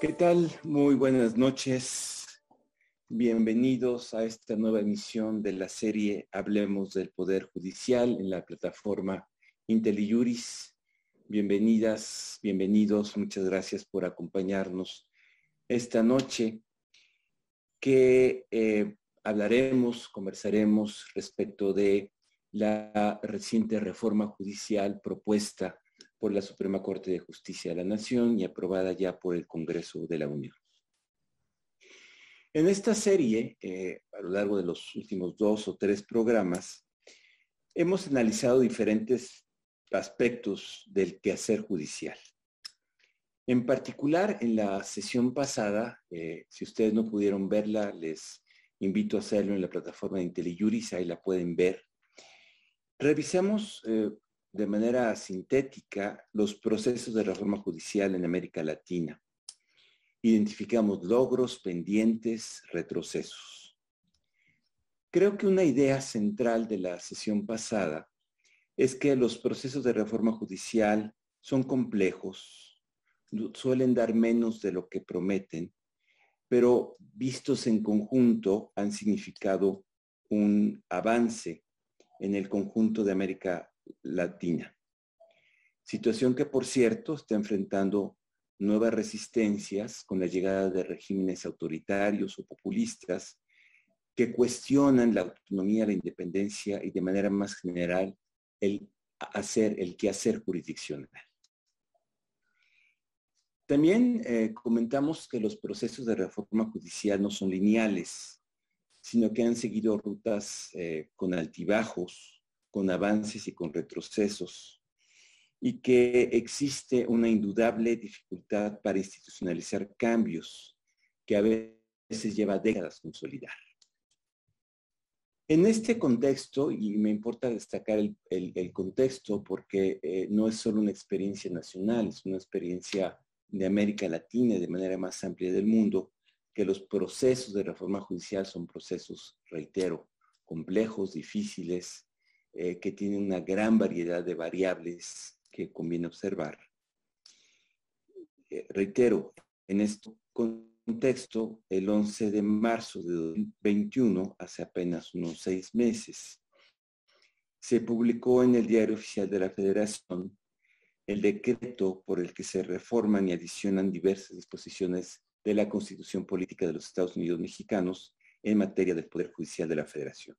¿Qué tal? Muy buenas noches. Bienvenidos a esta nueva emisión de la serie Hablemos del Poder Judicial en la plataforma IntelliJuris. Bienvenidas, bienvenidos. Muchas gracias por acompañarnos esta noche que eh, hablaremos, conversaremos respecto de la reciente reforma judicial propuesta por la Suprema Corte de Justicia de la Nación y aprobada ya por el Congreso de la Unión. En esta serie, eh, a lo largo de los últimos dos o tres programas, hemos analizado diferentes aspectos del quehacer judicial. En particular, en la sesión pasada, eh, si ustedes no pudieron verla, les invito a hacerlo en la plataforma de IntelliJuris, ahí la pueden ver. Revisamos eh, de manera sintética los procesos de reforma judicial en América Latina. Identificamos logros, pendientes, retrocesos. Creo que una idea central de la sesión pasada es que los procesos de reforma judicial son complejos, suelen dar menos de lo que prometen, pero vistos en conjunto han significado un avance en el conjunto de América Latina. Situación que, por cierto, está enfrentando nuevas resistencias con la llegada de regímenes autoritarios o populistas que cuestionan la autonomía, la independencia y de manera más general el hacer, el quehacer jurisdiccional. También eh, comentamos que los procesos de reforma judicial no son lineales, sino que han seguido rutas eh, con altibajos, con avances y con retrocesos, y que existe una indudable dificultad para institucionalizar cambios que a veces lleva décadas consolidar. En este contexto, y me importa destacar el, contexto porque eh, no es solo una experiencia nacional, es una experiencia de América Latina y de manera más amplia del mundo, que los procesos de reforma judicial son procesos, reitero, complejos, difíciles, eh, que tiene una gran variedad de variables que conviene observar. Eh, reitero, en este contexto, el 11 de marzo de 2021, hace apenas unos seis meses, se publicó en el Diario Oficial de la Federación el decreto por el que se reforman y adicionan diversas disposiciones de la Constitución Política de los Estados Unidos Mexicanos en materia del Poder Judicial de la Federación.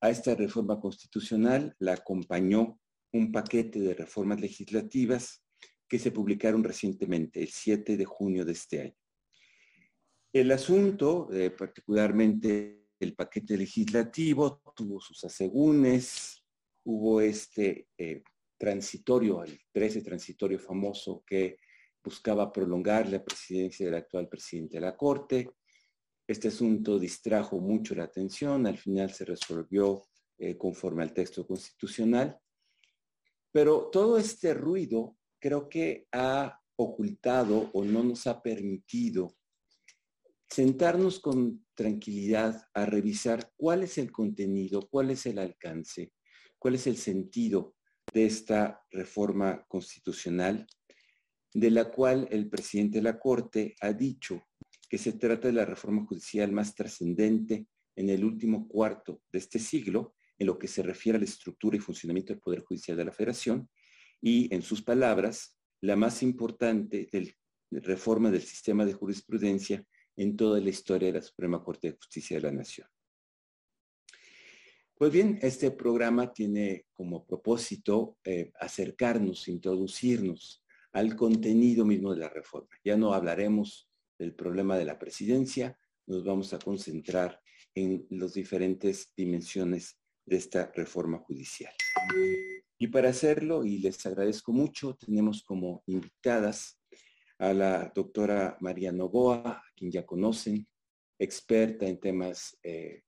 A esta reforma constitucional la acompañó un paquete de reformas legislativas que se publicaron recientemente, el 7 de junio de este año. El asunto, eh, particularmente el paquete legislativo, tuvo sus asegúnes, hubo este eh, transitorio, el 13 transitorio famoso que buscaba prolongar la presidencia del actual presidente de la Corte, este asunto distrajo mucho la atención, al final se resolvió eh, conforme al texto constitucional, pero todo este ruido creo que ha ocultado o no nos ha permitido sentarnos con tranquilidad a revisar cuál es el contenido, cuál es el alcance, cuál es el sentido de esta reforma constitucional, de la cual el presidente de la Corte ha dicho que se trata de la reforma judicial más trascendente en el último cuarto de este siglo, en lo que se refiere a la estructura y funcionamiento del Poder Judicial de la Federación, y en sus palabras, la más importante del, reforma del sistema de jurisprudencia en toda la historia de la Suprema Corte de Justicia de la Nación. Pues bien, este programa tiene como propósito eh, acercarnos, introducirnos al contenido mismo de la reforma. Ya no hablaremos del problema de la presidencia, nos vamos a concentrar en las diferentes dimensiones de esta reforma judicial. Y para hacerlo, y les agradezco mucho, tenemos como invitadas a la doctora María Novoa, a quien ya conocen, experta en temas eh,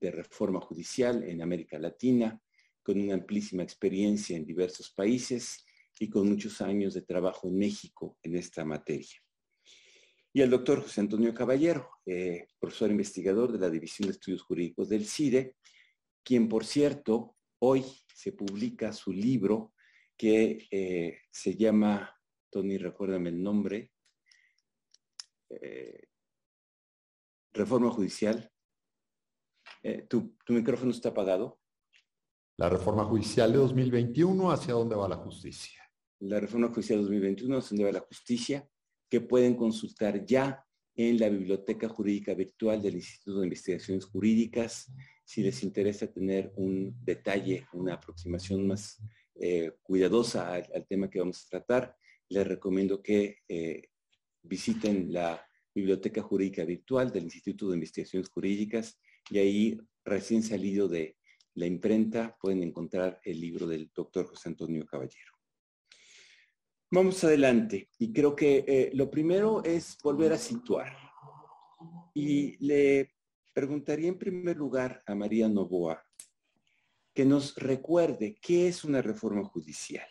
de reforma judicial en América Latina, con una amplísima experiencia en diversos países y con muchos años de trabajo en México en esta materia y el doctor José Antonio Caballero, eh, profesor investigador de la División de Estudios Jurídicos del CIDE, quien, por cierto, hoy se publica su libro que eh, se llama, Tony, recuérdame el nombre, eh, reforma judicial. Tu, tu micrófono está apagado. La reforma judicial de 2021, ¿hacia dónde va la justicia? La reforma judicial de 2021, ¿hacia dónde va la justicia? Que pueden consultar ya en la Biblioteca Jurídica Virtual del Instituto de Investigaciones Jurídicas. Si les interesa tener un detalle, una aproximación más eh, cuidadosa al, tema que vamos a tratar, les recomiendo que eh, visiten la Biblioteca Jurídica Virtual del Instituto de Investigaciones Jurídicas y ahí, recién salido de la imprenta, pueden encontrar el libro del doctor José Antonio Caballero. Vamos adelante y creo que eh, lo primero es volver a situar. Y le preguntaría en primer lugar a María Novoa que nos recuerde qué es una reforma judicial,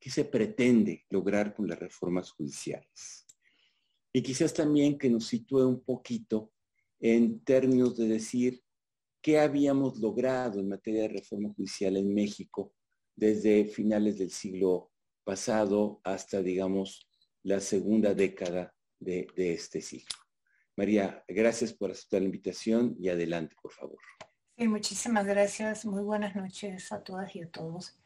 qué se pretende lograr con las reformas judiciales. Y quizás también que nos sitúe un poquito en términos de decir qué habíamos logrado en materia de reforma judicial en México desde finales del siglo pasado hasta, digamos, la segunda década de, este siglo. María, gracias por aceptar la invitación y adelante, por favor. Sí, muchísimas gracias. Muy buenas noches a todas y a todos.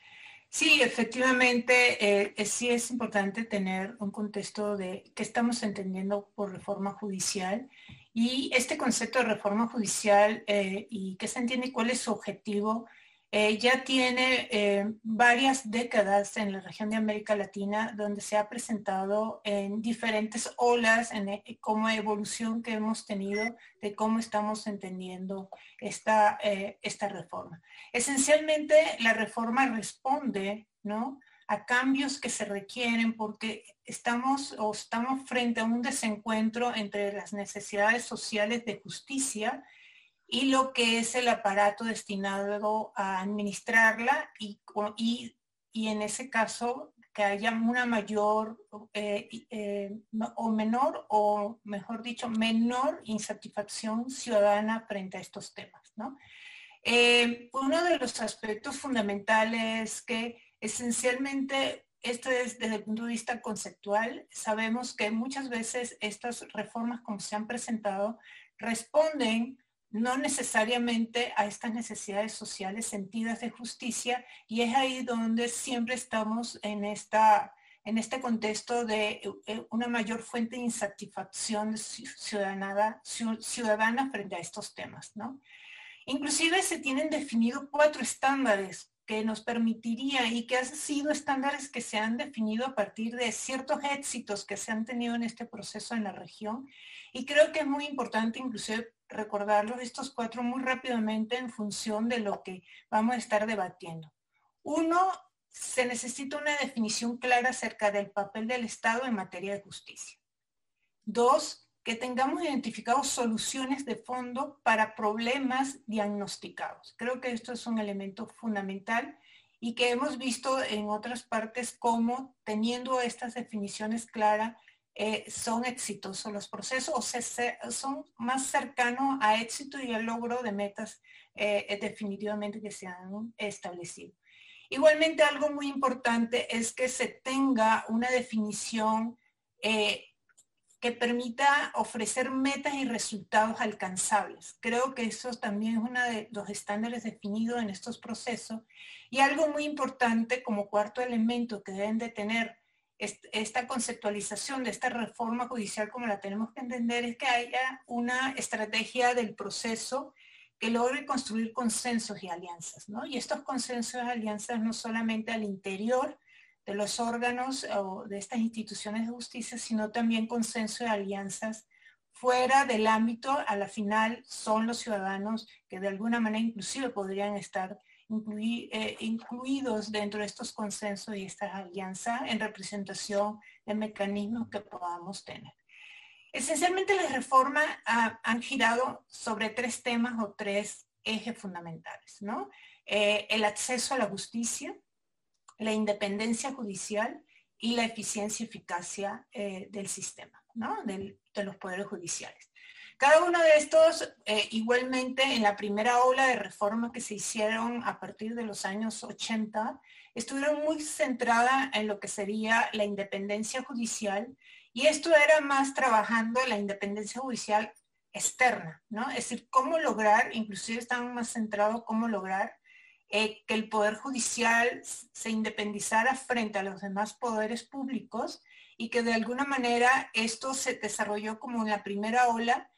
Sí, efectivamente, eh, sí es importante tener un contexto de qué estamos entendiendo por reforma judicial y este concepto de reforma judicial eh, y qué se entiende cuál es su objetivo eh, ya tiene eh, varias décadas en la región de América Latina donde se ha presentado en diferentes olas en, eh, como evolución que hemos tenido de cómo estamos entendiendo esta, esta reforma. Esencialmente la reforma responde ¿no? a cambios que se requieren porque estamos o estamos frente a un desencuentro entre las necesidades sociales de justicia y lo que es el aparato destinado a administrarla y, y, en ese caso que haya una mayor eh, eh, o menor o mejor dicho menor insatisfacción ciudadana frente a estos temas. ¿no? Eh, uno de los aspectos fundamentales que esencialmente esto es desde el punto de vista conceptual. Sabemos que muchas veces estas reformas como se han presentado responden no necesariamente a estas necesidades sociales sentidas de justicia y es ahí donde siempre estamos en, esta, en este contexto de eh, una mayor fuente de insatisfacción ciudadana, ciudadana frente a estos temas. ¿no? Inclusive se tienen definido cuatro estándares que nos permitiría y que han sido estándares que se han definido a partir de ciertos éxitos que se han tenido en este proceso en la región. Y creo que es muy importante inclusive recordarlos estos cuatro muy rápidamente en función de lo que vamos a estar debatiendo. Uno, se necesita una definición clara acerca del papel del Estado en materia de justicia. Dos, que tengamos identificados soluciones de fondo para problemas diagnosticados. Creo que esto es un elemento fundamental y que hemos visto en otras partes como teniendo estas definiciones claras eh, son exitosos los procesos o son más cercanos a éxito y al logro de metas eh, definitivamente que se han establecido. Igualmente algo muy importante es que se tenga una definición eh, que permita ofrecer metas y resultados alcanzables. Creo que eso también es uno de los estándares definidos en estos procesos. Y algo muy importante como cuarto elemento que deben de tener esta conceptualización de esta reforma judicial como la tenemos que entender es que haya una estrategia del proceso que logre construir consensos y alianzas, ¿no? Y estos consensos y alianzas no solamente al interior de los órganos o de estas instituciones de justicia, sino también consensos y alianzas fuera del ámbito, a la final son los ciudadanos que de alguna manera inclusive podrían estar eh, incluidos dentro de estos consensos y estas alianzas en representación de mecanismos que podamos tener. Esencialmente las reformas han girado sobre tres temas o tres ejes fundamentales, ¿no? Eh, el acceso a la justicia, la independencia judicial y la eficiencia y eficacia eh, del sistema, ¿no? de los poderes judiciales. Cada uno de estos, eh, igualmente en la primera ola de reforma que se hicieron a partir de los años 80, estuvieron muy centradas en lo que sería la independencia judicial Y esto era más trabajando la independencia judicial externa, ¿no? Es decir, cómo lograr, inclusive están más centrados cómo lograr eh, que el Poder Judicial se independizara frente a los demás poderes públicos y que de alguna manera esto se desarrolló como en la primera ola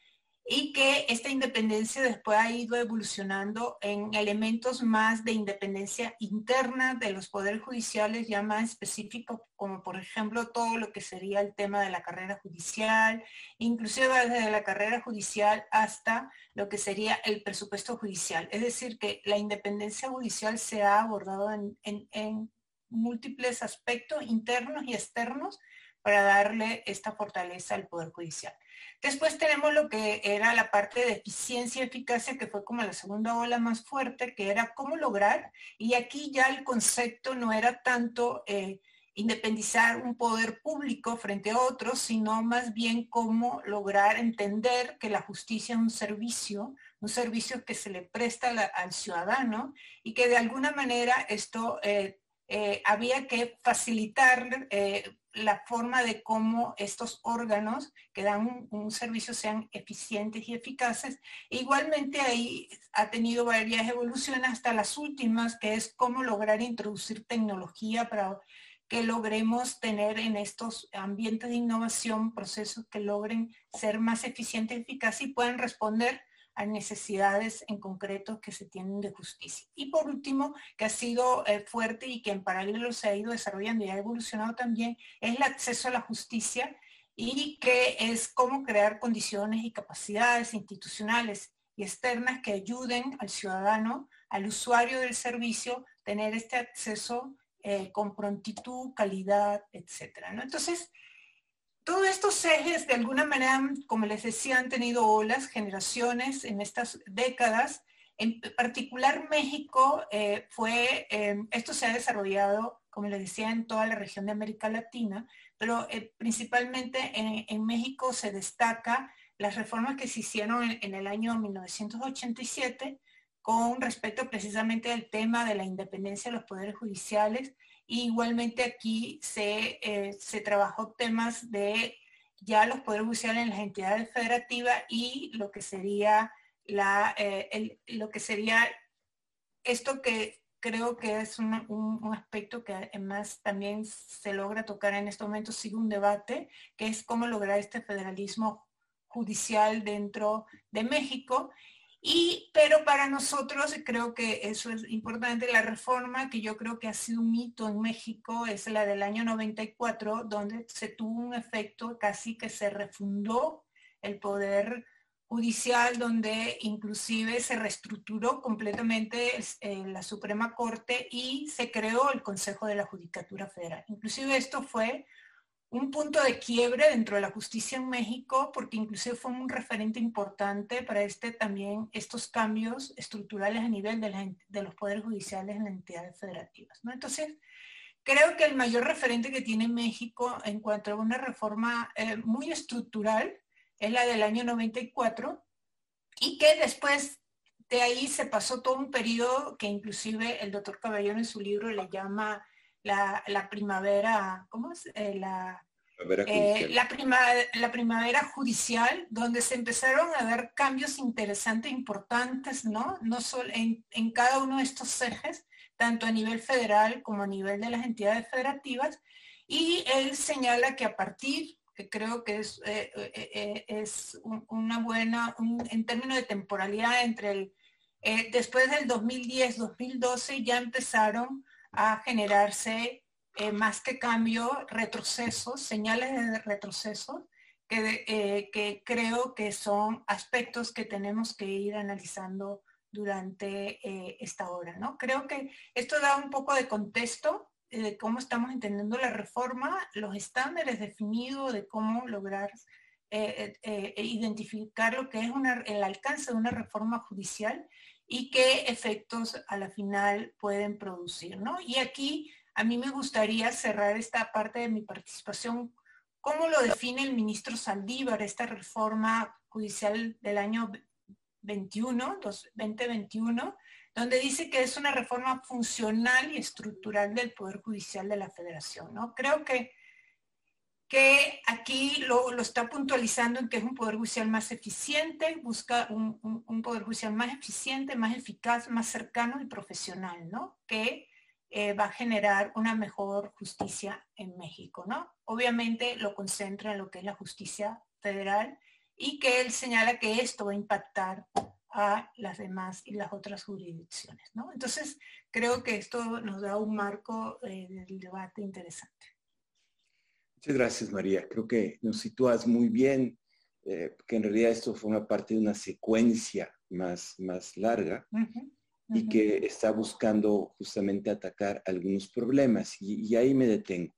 y que esta independencia después ha ido evolucionando en elementos más de independencia interna de los poderes judiciales ya más específicos, como por ejemplo todo lo que sería el tema de la carrera judicial, inclusive desde la carrera judicial hasta lo que sería el presupuesto judicial. Es decir, que la independencia judicial se ha abordado en, en múltiples aspectos internos y externos para darle esta fortaleza al Poder Judicial. Después tenemos lo que era la parte de eficiencia y eficacia, que fue como la segunda ola más fuerte, que era cómo lograr, y aquí ya el concepto no era tanto eh, independizar un poder público frente a otros, sino más bien cómo lograr entender que la justicia es un servicio, un servicio que se le presta al ciudadano y que de alguna manera esto eh, eh, había que facilitar la forma de cómo estos órganos que dan un, servicio sean eficientes y eficaces. E igualmente ahí ha tenido varias evoluciones hasta las últimas, que es cómo lograr introducir tecnología para que logremos tener en estos ambientes de innovación procesos que logren ser más eficientes y eficaces y puedan responder a necesidades en concreto que se tienen de justicia. Y por último, que ha sido eh, fuerte y que en paralelo se ha ido desarrollando y ha evolucionado también, es el acceso a la justicia y que es cómo crear condiciones y capacidades institucionales y externas que ayuden al ciudadano, al usuario del servicio, tener este acceso eh, con prontitud, calidad, etcétera. ¿no? Entonces, estos ejes, de alguna manera, como les decía, han tenido olas, generaciones en estas décadas. En particular México eh, fue, em, esto se ha desarrollado, como les decía, en toda la región de América Latina, pero eh, principalmente en, México se destaca las reformas que se hicieron en, el año 1987 con respecto precisamente al tema de la independencia de los poderes judiciales igualmente aquí se, eh, se trabajó temas de ya los poderes judiciales en las entidades federativas y lo que sería la, eh, lo que sería esto que creo que es un, un, aspecto que además también se logra tocar en este momento, sigue un debate, que es cómo lograr este federalismo judicial dentro de México. Y, pero para nosotros, creo que eso es importante, la reforma que yo creo que ha sido un mito en México es la del año 94, donde se tuvo un efecto casi que se refundó el poder judicial, donde inclusive se reestructuró completamente eh, la Suprema Corte y se creó el Consejo de la Judicatura Federal. Inclusive esto fue un punto de quiebre dentro de la justicia en México, porque inclusive fue un referente importante para este también estos cambios estructurales a nivel de, los poderes judiciales en las entidades federativas. ¿no? Entonces, creo que el mayor referente que tiene México en cuanto a una reforma eh, muy estructural es la del año 94 y que después de ahí se pasó todo un periodo que inclusive el doctor Caballero en su libro le llama la, primavera, ¿cómo es? Eh, la, eh, la, la, primavera judicial, donde se empezaron a dar cambios interesantes, importantes, ¿no? No solo en, en, cada uno de estos ejes, tanto a nivel federal como a nivel de las entidades federativas. Y él señala que a partir, que creo que es, eh, es una buena, en términos de temporalidad entre el, después del 2010-2012 ya empezaron a generarse eh, más que cambio, retrocesos, señales de retroceso, que, eh, que, creo que son aspectos que tenemos que ir analizando durante eh, esta hora. ¿no? Creo que esto da un poco de contexto de cómo estamos entendiendo la reforma, los estándares definidos de cómo lograr identificar lo que es el alcance de una reforma judicial y qué efectos a la final pueden producir, ¿no? Y aquí a mí me gustaría cerrar esta parte de mi participación. ¿Cómo lo define el ministro Saldívar, esta reforma judicial del año 21, 2021, donde dice que es una reforma funcional y estructural del Poder Judicial de la Federación, ¿no? Creo que que aquí lo, está puntualizando en que es un poder judicial más eficiente, busca un, un, poder judicial más eficiente, más eficaz, más cercano y profesional, ¿no? Que eh, va a generar una mejor justicia en México, ¿no? Obviamente lo concentra en lo que es la justicia federal y que él señala que esto va a impactar a las demás y las otras jurisdicciones, ¿no? Entonces, creo que esto nos da un marco eh, del debate interesante. Muchas gracias, María. Creo que nos sitúas muy bien, eh, que en realidad esto forma parte de una secuencia más, más larga y que está buscando justamente atacar algunos problemas. Y, ahí me detengo.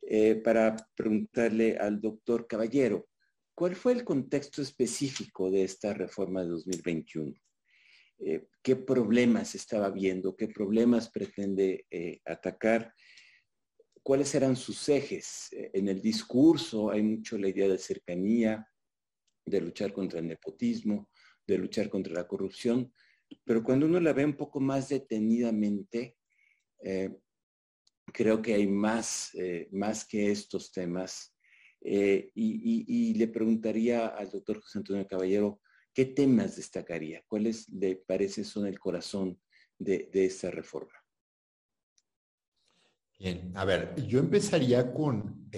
Eh, para preguntarle al doctor Caballero, ¿cuál fue el contexto específico de esta reforma de 2021? Eh, ¿Qué problemas estaba viendo? ¿Qué problemas pretende atacar? ¿Cuáles eran sus ejes? en el discurso hay mucho la idea de cercanía, de luchar contra el nepotismo, de luchar contra la corrupción, pero cuando uno la ve un poco más detenidamente, eh, creo que hay más, eh, más que estos temas. Eh, y, le preguntaría al doctor José Antonio Caballero, ¿qué temas destacaría? ¿Cuáles le parece son el corazón de esta reforma? Bien, a ver, yo empezaría con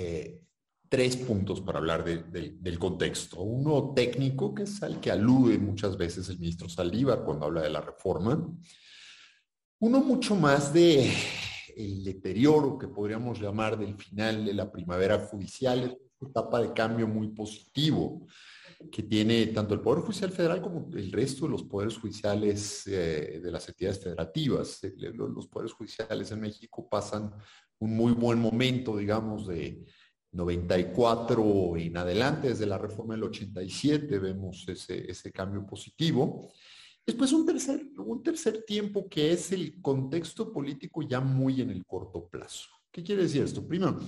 tres puntos para hablar del contexto. Uno técnico, que es al que alude muchas veces el ministro Saldívar cuando habla de la reforma. Uno mucho más de el deterioro que podríamos llamar del final de la primavera judicial, es una etapa de cambio muy positivo que tiene tanto el Poder Judicial Federal como el resto de los poderes judiciales eh, de las entidades federativas. Los poderes judiciales en México pasan un muy buen momento, digamos, de, 94 en adelante, desde la reforma del 87, vemos ese, ese cambio positivo. Después un tercer, un tercer tiempo que es el contexto político ya muy en el corto plazo. ¿Qué quiere decir esto? Primero,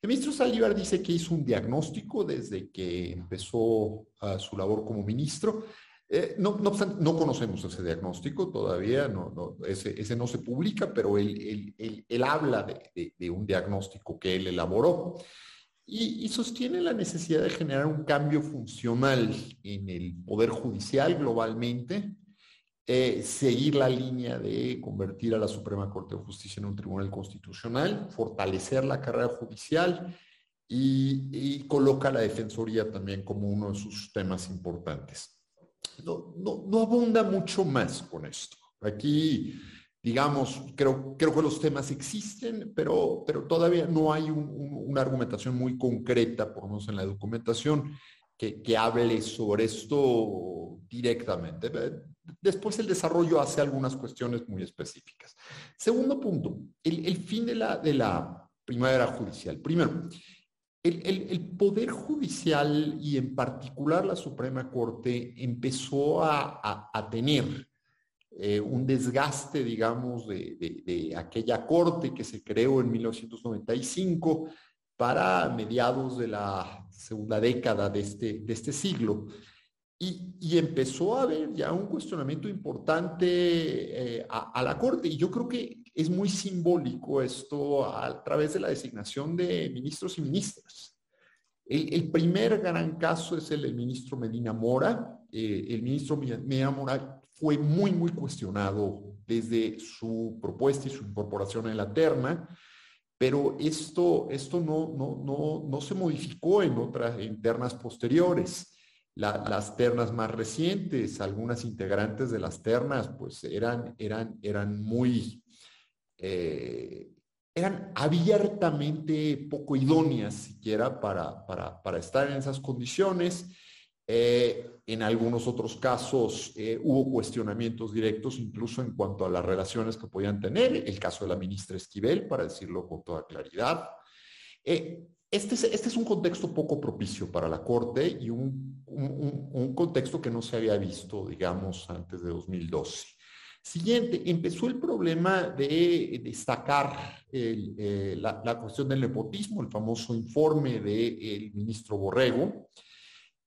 el ministro Saldívar dice que hizo un diagnóstico desde que empezó ah, su labor como ministro. Eh, no, no, no, conocemos ese diagnóstico todavía, no, no, ese, ese, no se publica, pero él, él, él, habla de, de, un diagnóstico que él elaboró y, sostiene la necesidad de generar un cambio funcional en el Poder Judicial globalmente, eh, seguir la línea de convertir a la Suprema Corte de Justicia en un tribunal constitucional, fortalecer la carrera judicial y, coloca la Defensoría también como uno de sus temas importantes. No, no, abunda mucho más con esto. Aquí digamos, creo, creo que los temas existen, pero, pero todavía no hay una argumentación muy concreta, por lo menos en la documentación, que, hable sobre esto directamente. Después el desarrollo hace algunas cuestiones muy específicas. Segundo punto, el, fin de la, primavera judicial. Primero, el, Poder Judicial y en particular la Suprema Corte empezó a, tener eh, un desgaste, digamos, de, aquella corte que se creó en 1995 para mediados de la segunda década de este, de este siglo. Y, empezó a haber ya un cuestionamiento importante eh, a, la Corte. Y yo creo que es muy simbólico esto a, través de la designación de ministros y ministras. El, primer gran caso es el del ministro Medina Mora. Eh, el ministro Medina Mora fue muy, muy cuestionado desde su propuesta y su incorporación en la terna, pero esto, esto no, no, no, no se modificó en otras internas posteriores. Las ternas más recientes, algunas integrantes de las ternas, pues eran, eran, eran muy, eh, eran abiertamente poco idóneas siquiera para, para, para estar en esas condiciones. Eh, en algunos otros casos eh, hubo cuestionamientos directos incluso en cuanto a las relaciones que podían tener, el caso de la ministra Esquivel, para decirlo con toda claridad. Este, es, este es un contexto poco propicio para la Corte y un, contexto que no se había visto, digamos, antes de 2012. Siguiente, empezó el problema de destacar la, la, cuestión del nepotismo, el famoso informe del ministro Borrego,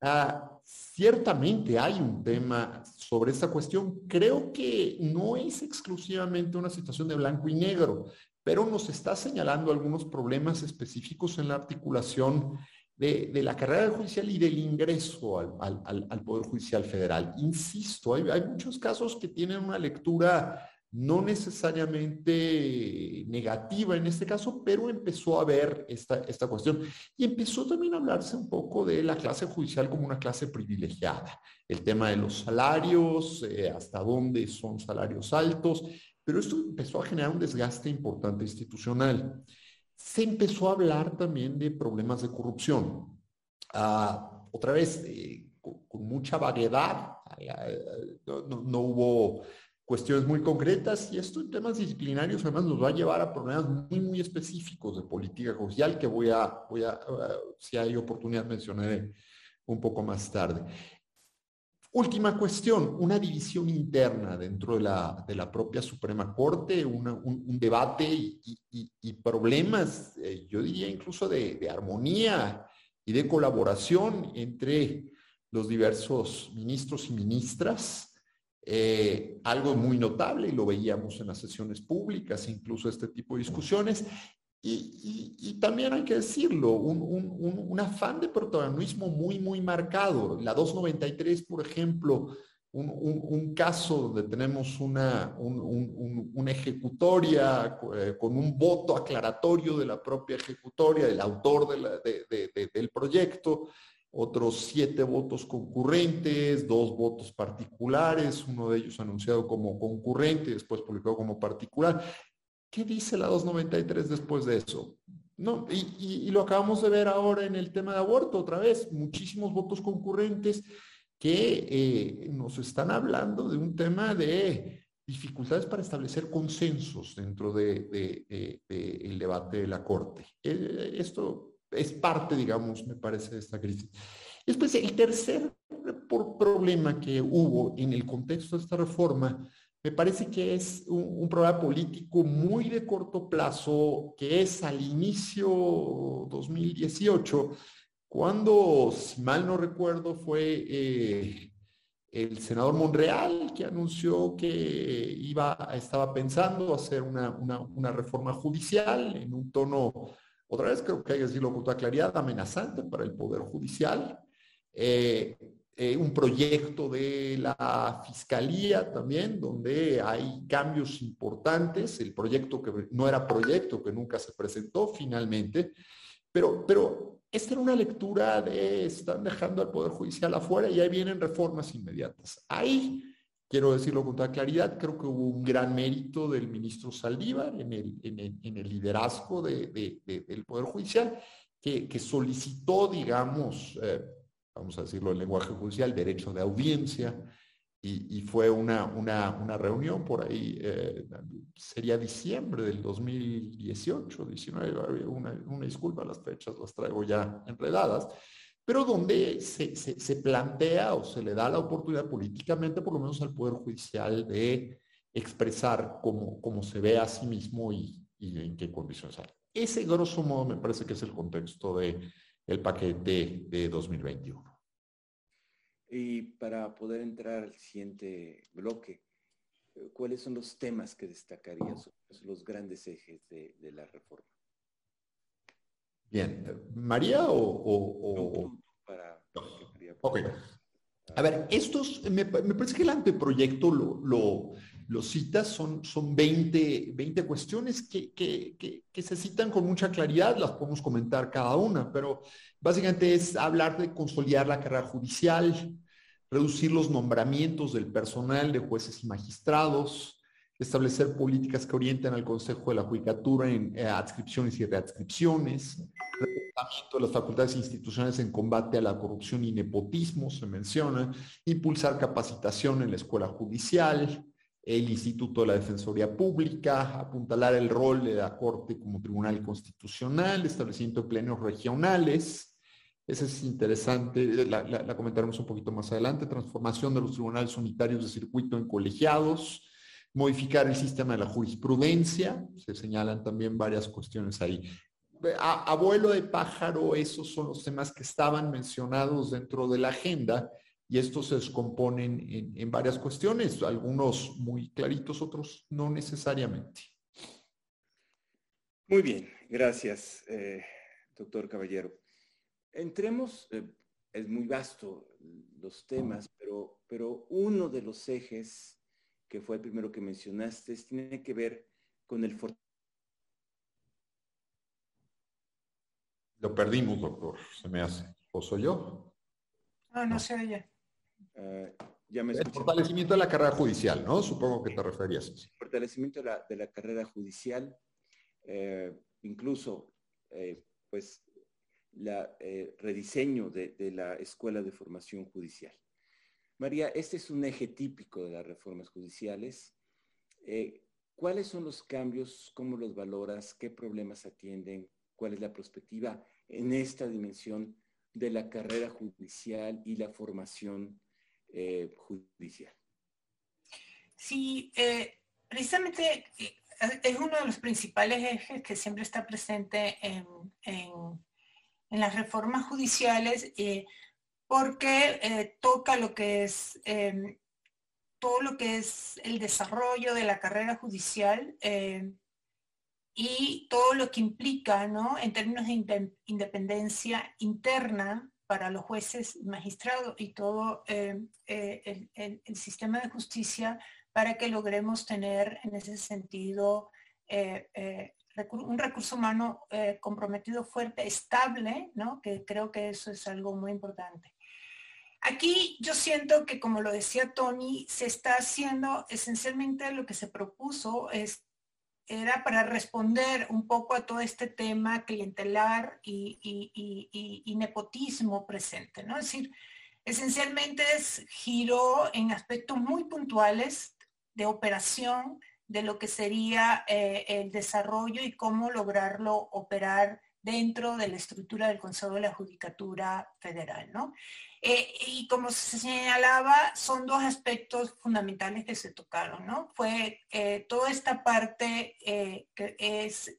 Ah, ciertamente hay un tema sobre esta cuestión. Creo que no es exclusivamente una situación de blanco y negro, pero nos está señalando algunos problemas específicos en la articulación de, la carrera judicial y del ingreso al, Poder Judicial Federal. Insisto, hay, muchos casos que tienen una lectura no necesariamente negativa en este caso, pero empezó a ver esta, esta cuestión. Y empezó también a hablarse un poco de la clase judicial como una clase privilegiada. El tema de los salarios, eh, hasta dónde son salarios altos, pero esto empezó a generar un desgaste importante institucional. Se empezó a hablar también de problemas de corrupción. Ah, otra vez, eh, con, mucha vaguedad, eh, no, hubo cuestiones muy concretas y esto en temas disciplinarios además nos va a llevar a problemas muy, muy específicos de política judicial que voy a, voy a, si hay oportunidad mencionaré un poco más tarde. Última cuestión, una división interna dentro de la, de la propia Suprema Corte, un, debate y, problemas, eh, yo diría incluso de, armonía y de colaboración entre los diversos ministros y ministras. Eh, algo muy notable, y lo veíamos en las sesiones públicas, incluso este tipo de discusiones, y, también hay que decirlo, un, afán de protagonismo muy, muy marcado. La 293, por ejemplo, un, caso donde tenemos una, una ejecutoria eh, con un voto aclaratorio de la propia ejecutoria, del autor del proyecto, otros siete votos concurrentes, dos votos particulares, uno de ellos anunciado como concurrente, después publicado como particular. ¿Qué dice la 293 después de eso? No, y, lo acabamos de ver ahora en el tema de aborto, otra vez, muchísimos votos concurrentes que eh, nos están hablando de un tema de dificultades para establecer consensos dentro del de, debate de la Corte. Eh, esto es parte, digamos, me parece, de esta crisis. Después, el tercer problema que hubo en el contexto de esta reforma me parece que es un, problema político muy de corto plazo, que es al inicio 2018, cuando, si mal no recuerdo, fue eh, el senador Monreal que anunció que iba, estaba pensando hacer una, una, reforma judicial en un tono, otra vez creo que hay que decirlo con toda claridad, amenazante para el Poder Judicial. Eh, eh, un proyecto de la Fiscalía también, donde hay cambios importantes, el proyecto que no era proyecto, que nunca se presentó finalmente, pero, pero esta era una lectura de están dejando al Poder Judicial afuera y ahí vienen reformas inmediatas. Ahí, quiero decirlo con toda claridad, creo que hubo un gran mérito del ministro Saldívar en el, en el, liderazgo de, del Poder Judicial, que, solicitó, digamos, eh, vamos a decirlo en lenguaje judicial, derecho de audiencia, y, fue una, una, reunión por ahí, eh, sería diciembre del 2018, 19, una, una disculpa, las fechas las traigo ya enredadas, pero donde se, plantea o se le da la oportunidad políticamente, por lo menos al Poder Judicial, de expresar cómo, cómo se ve a sí mismo y, y en qué condiciones hay. Ese grosso modo me parece que es el contexto de el paquete de 2021. Y para poder entrar al siguiente bloque, ¿cuáles son los temas que destacarías, los grandes ejes de, la reforma? Bien, María o... Para, ok. A ver, estos, me, parece que el anteproyecto lo, lo, lo citas, son, son 20, 20 cuestiones que, que, que, se citan con mucha claridad, las podemos comentar cada una, pero básicamente es hablar de consolidar la carrera judicial, reducir los nombramientos del personal de jueces y magistrados, establecer políticas que orienten al Consejo de la Judicatura en eh, adscripciones y readscripciones, de las facultades institucionales en combate a la corrupción y nepotismo, se menciona, impulsar capacitación en la escuela judicial, el Instituto de la Defensoría Pública, apuntalar el rol de la Corte como Tribunal Constitucional, establecimiento de plenos regionales. Ese es interesante, la, la, comentaremos un poquito más adelante. Transformación de los tribunales unitarios de circuito en colegiados, modificar el sistema de la jurisprudencia, se señalan también varias cuestiones ahí. abuelo de pájaro, esos son los temas que estaban mencionados dentro de la agenda y estos se descomponen en, varias cuestiones, algunos muy claritos, otros no necesariamente. Muy bien, gracias, eh, doctor Caballero. Entremos, eh, es muy vasto los temas, pero, pero uno de los ejes que fue el primero que mencionaste tiene que ver con el Lo perdimos, doctor, se me hace. ¿O soy yo? No, no se oye. Ya me el fortalecimiento de la carrera judicial, ¿no? Supongo que te referías. Fortalecimiento de la, carrera judicial, eh, incluso, eh, pues, la eh, rediseño de, la escuela de formación judicial. María, este es un eje típico de las reformas judiciales. ¿Cuáles son los cambios? ¿Cómo los valoras? ¿Qué problemas atienden? ¿Cuál es la perspectiva en esta dimensión de la carrera judicial y la formación eh, judicial. Sí, eh, precisamente eh, es uno de los principales ejes que siempre está presente en, las reformas judiciales porque toca lo que es em, todo lo que es el desarrollo de la carrera judicial y todo lo que implica, ¿no? En términos de independencia interna para los jueces magistrados y todo eh, eh, el, sistema de justicia para que logremos tener en ese sentido eh, un recurso humano comprometido fuerte, estable, ¿no? Que creo que eso es algo muy importante. Aquí yo siento que, como lo decía Tony, se está haciendo esencialmente lo que se propuso es era para responder un poco a todo este tema clientelar y, nepotismo presente, ¿no? Es decir, esencialmente es giró en aspectos muy puntuales de operación de lo que sería eh, el desarrollo y cómo lograrlo operar dentro de la estructura del Consejo de la Judicatura Federal, ¿no? Eh, y como se señalaba, son dos aspectos fundamentales que se tocaron, ¿no? Fue eh, toda esta parte eh, que es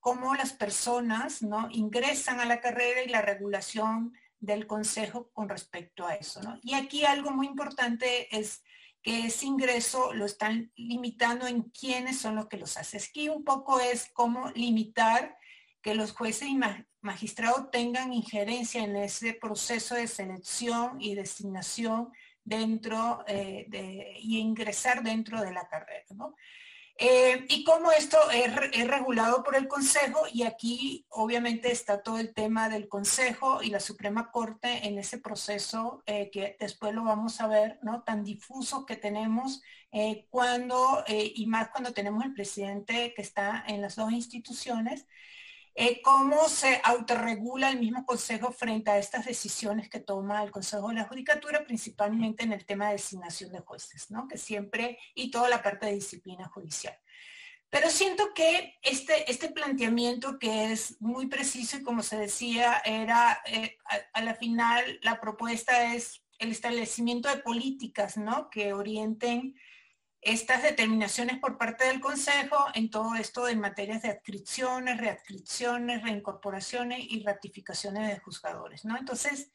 cómo las personas, ¿no? Ingresan a la carrera y la regulación del Consejo con respecto a eso, ¿no? Y aquí algo muy importante es que ese ingreso lo están limitando en quiénes son los que los hacen. Aquí un poco es cómo limitar que los jueces y magistrados tengan injerencia en ese proceso de selección y designación dentro eh, de, y ingresar dentro de la carrera. ¿no? Eh, y cómo esto es, regulado por el Consejo, y aquí obviamente está todo el tema del Consejo y la Suprema Corte en ese proceso eh, que después lo vamos a ver, ¿no? Tan difuso que tenemos cuando, y más cuando tenemos el presidente que está en las dos instituciones, eh, cómo se autorregula el mismo Consejo frente a estas decisiones que toma el Consejo de la Judicatura, principalmente en el tema de designación de jueces, ¿no? Que siempre, y toda la parte de disciplina judicial. Pero siento que este, este planteamiento que es muy preciso y como se decía, era eh, a, a, la final la propuesta es el establecimiento de políticas, ¿no? Que orienten estas determinaciones por parte del Consejo en todo esto de materias de adscripciones, readscripciones, reincorporaciones y ratificaciones de juzgadores, ¿no? Entonces,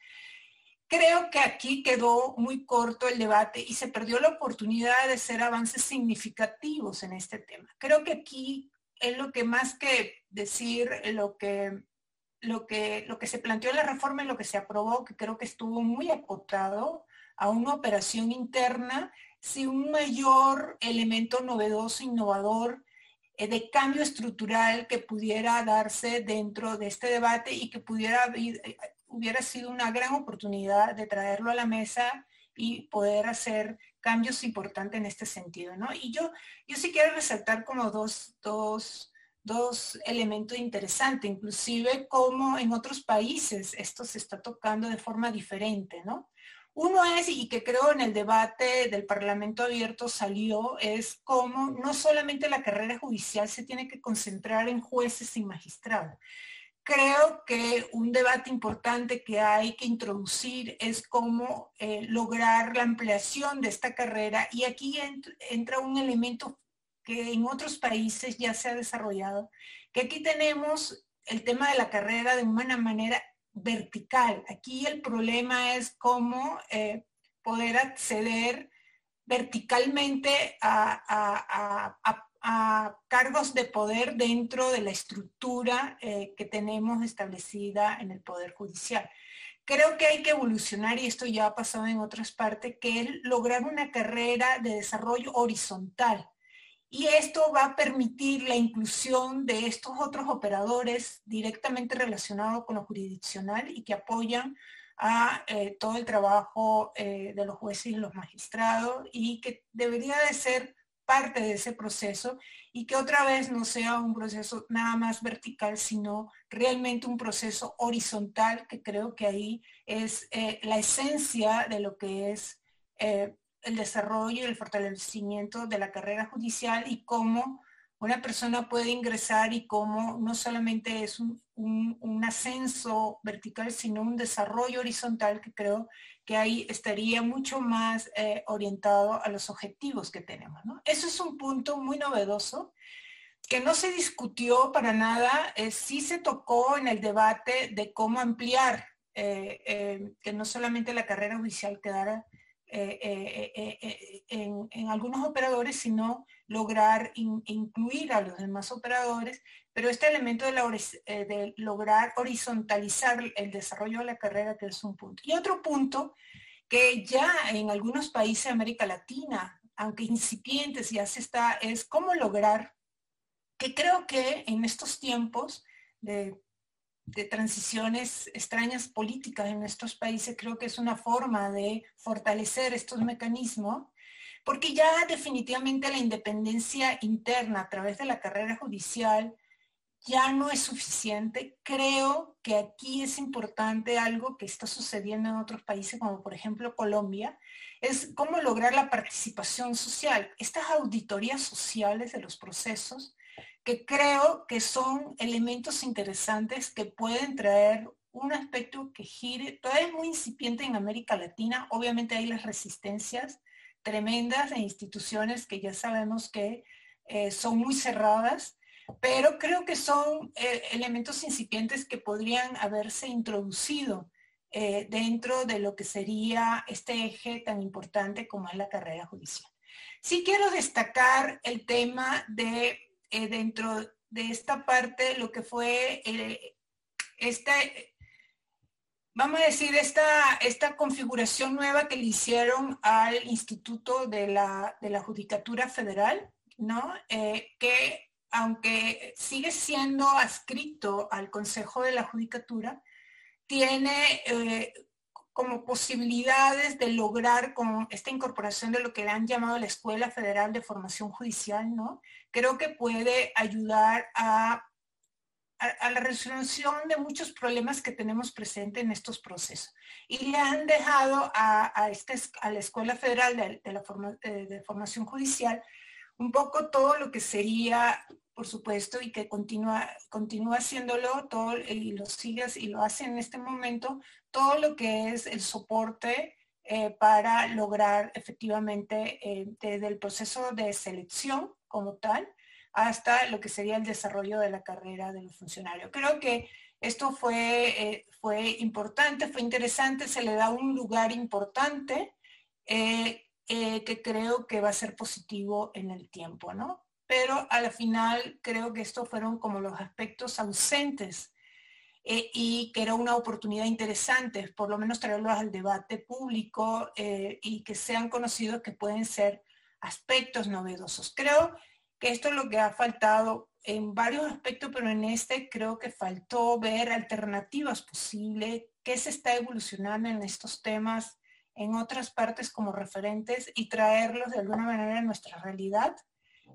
creo que aquí quedó muy corto el debate y se perdió la oportunidad de hacer avances significativos en este tema. Creo que aquí es lo que más que decir lo que lo que, lo que se planteó en la reforma y lo que se aprobó, que creo que estuvo muy acotado a una operación interna si un mayor elemento novedoso, innovador, eh, de cambio estructural que pudiera darse dentro de este debate y que pudiera eh, hubiera sido una gran oportunidad de traerlo a la mesa y poder hacer cambios importantes en este sentido, ¿no? Y yo, yo sí quiero resaltar como dos, dos, dos elementos interesantes, inclusive como en otros países esto se está tocando de forma diferente, ¿no? Uno es, y que creo en el debate del Parlamento abierto salió, es cómo no solamente la carrera judicial se tiene que concentrar en jueces y magistrados. Creo que un debate importante que hay que introducir es cómo eh, lograr la ampliación de esta carrera y aquí entra un elemento que en otros países ya se ha desarrollado, que aquí tenemos el tema de la carrera de una manera vertical. Aquí el problema es cómo eh, poder acceder verticalmente a, cargos de poder dentro de la estructura eh, que tenemos establecida en el Poder Judicial. Creo que hay que evolucionar, y esto ya ha pasado en otras partes, que es lograr una carrera de desarrollo horizontal. Y esto va a permitir la inclusión de estos otros operadores directamente relacionados con lo jurisdiccional y que apoyan a eh, todo el trabajo eh, de los jueces y los magistrados y que debería de ser parte de ese proceso y que otra vez no sea un proceso nada más vertical, sino realmente un proceso horizontal, que creo que ahí es eh, la esencia de lo que es el desarrollo y el fortalecimiento de la carrera judicial y cómo una persona puede ingresar y cómo no solamente es un, ascenso vertical, sino un desarrollo horizontal que creo que ahí estaría mucho más eh, orientado a los objetivos que tenemos. Eso es un punto muy novedoso que no se discutió para nada, eh, sí se tocó en el debate de cómo ampliar, eh, que no solamente la carrera judicial quedara en, algunos operadores, sino lograr incluir a los demás operadores, pero este elemento de, eh, de, lograr horizontalizar el desarrollo de la carrera, que es un punto. Y otro punto que ya en algunos países de América Latina, aunque incipientes, ya se está, es cómo lograr, que creo que en estos tiempos de de transiciones extrañas políticas en nuestros países, creo que es una forma de fortalecer estos mecanismos, porque ya definitivamente la independencia interna a través de la carrera judicial ya no es suficiente. Creo que aquí es importante algo que está sucediendo en otros países, como por ejemplo Colombia, es cómo lograr la participación social. Estas auditorías sociales de los procesos que creo que son elementos interesantes que pueden traer un aspecto que gire, todavía es muy incipiente en América Latina, obviamente hay las resistencias tremendas de instituciones que ya sabemos que eh, son muy cerradas, pero creo que son eh, elementos incipientes que podrían haberse introducido eh, dentro de lo que sería este eje tan importante como es la carrera judicial. Sí quiero destacar el tema de eh, dentro de esta parte lo que fue eh, esta, vamos a decir, esta, esta configuración nueva que le hicieron al Instituto de la, de la Judicatura Federal, ¿no? Eh, que aunque sigue siendo adscrito al Consejo de la Judicatura, tiene como posibilidades de lograr con esta incorporación de lo que han llamado la Escuela Federal de Formación Judicial, ¿no? Creo que puede ayudar a, la resolución de muchos problemas que tenemos presente en estos procesos. Y le han dejado a, a, este, la Escuela Federal de, la eh, de Formación Judicial un poco todo lo que sería por supuesto, y que continúa, continúa haciéndolo todo, y lo sigas y lo hace en este momento, todo lo que es el soporte eh, para lograr efectivamente eh, desde el proceso de selección como tal hasta lo que sería el desarrollo de la carrera de los funcionarios. Creo que esto fue, eh, fue importante, fue interesante, se le da un lugar importante que creo que va a ser positivo en el tiempo, ¿no? Pero a la final creo que estos fueron como los aspectos ausentes eh, y que era una oportunidad interesante, por lo menos traerlos al debate público eh, y que sean conocidos que pueden ser aspectos novedosos. Creo que esto es lo que ha faltado en varios aspectos, pero en este creo que faltó ver alternativas posibles, qué se está evolucionando en estos temas en otras partes como referentes y traerlos de alguna manera a nuestra realidad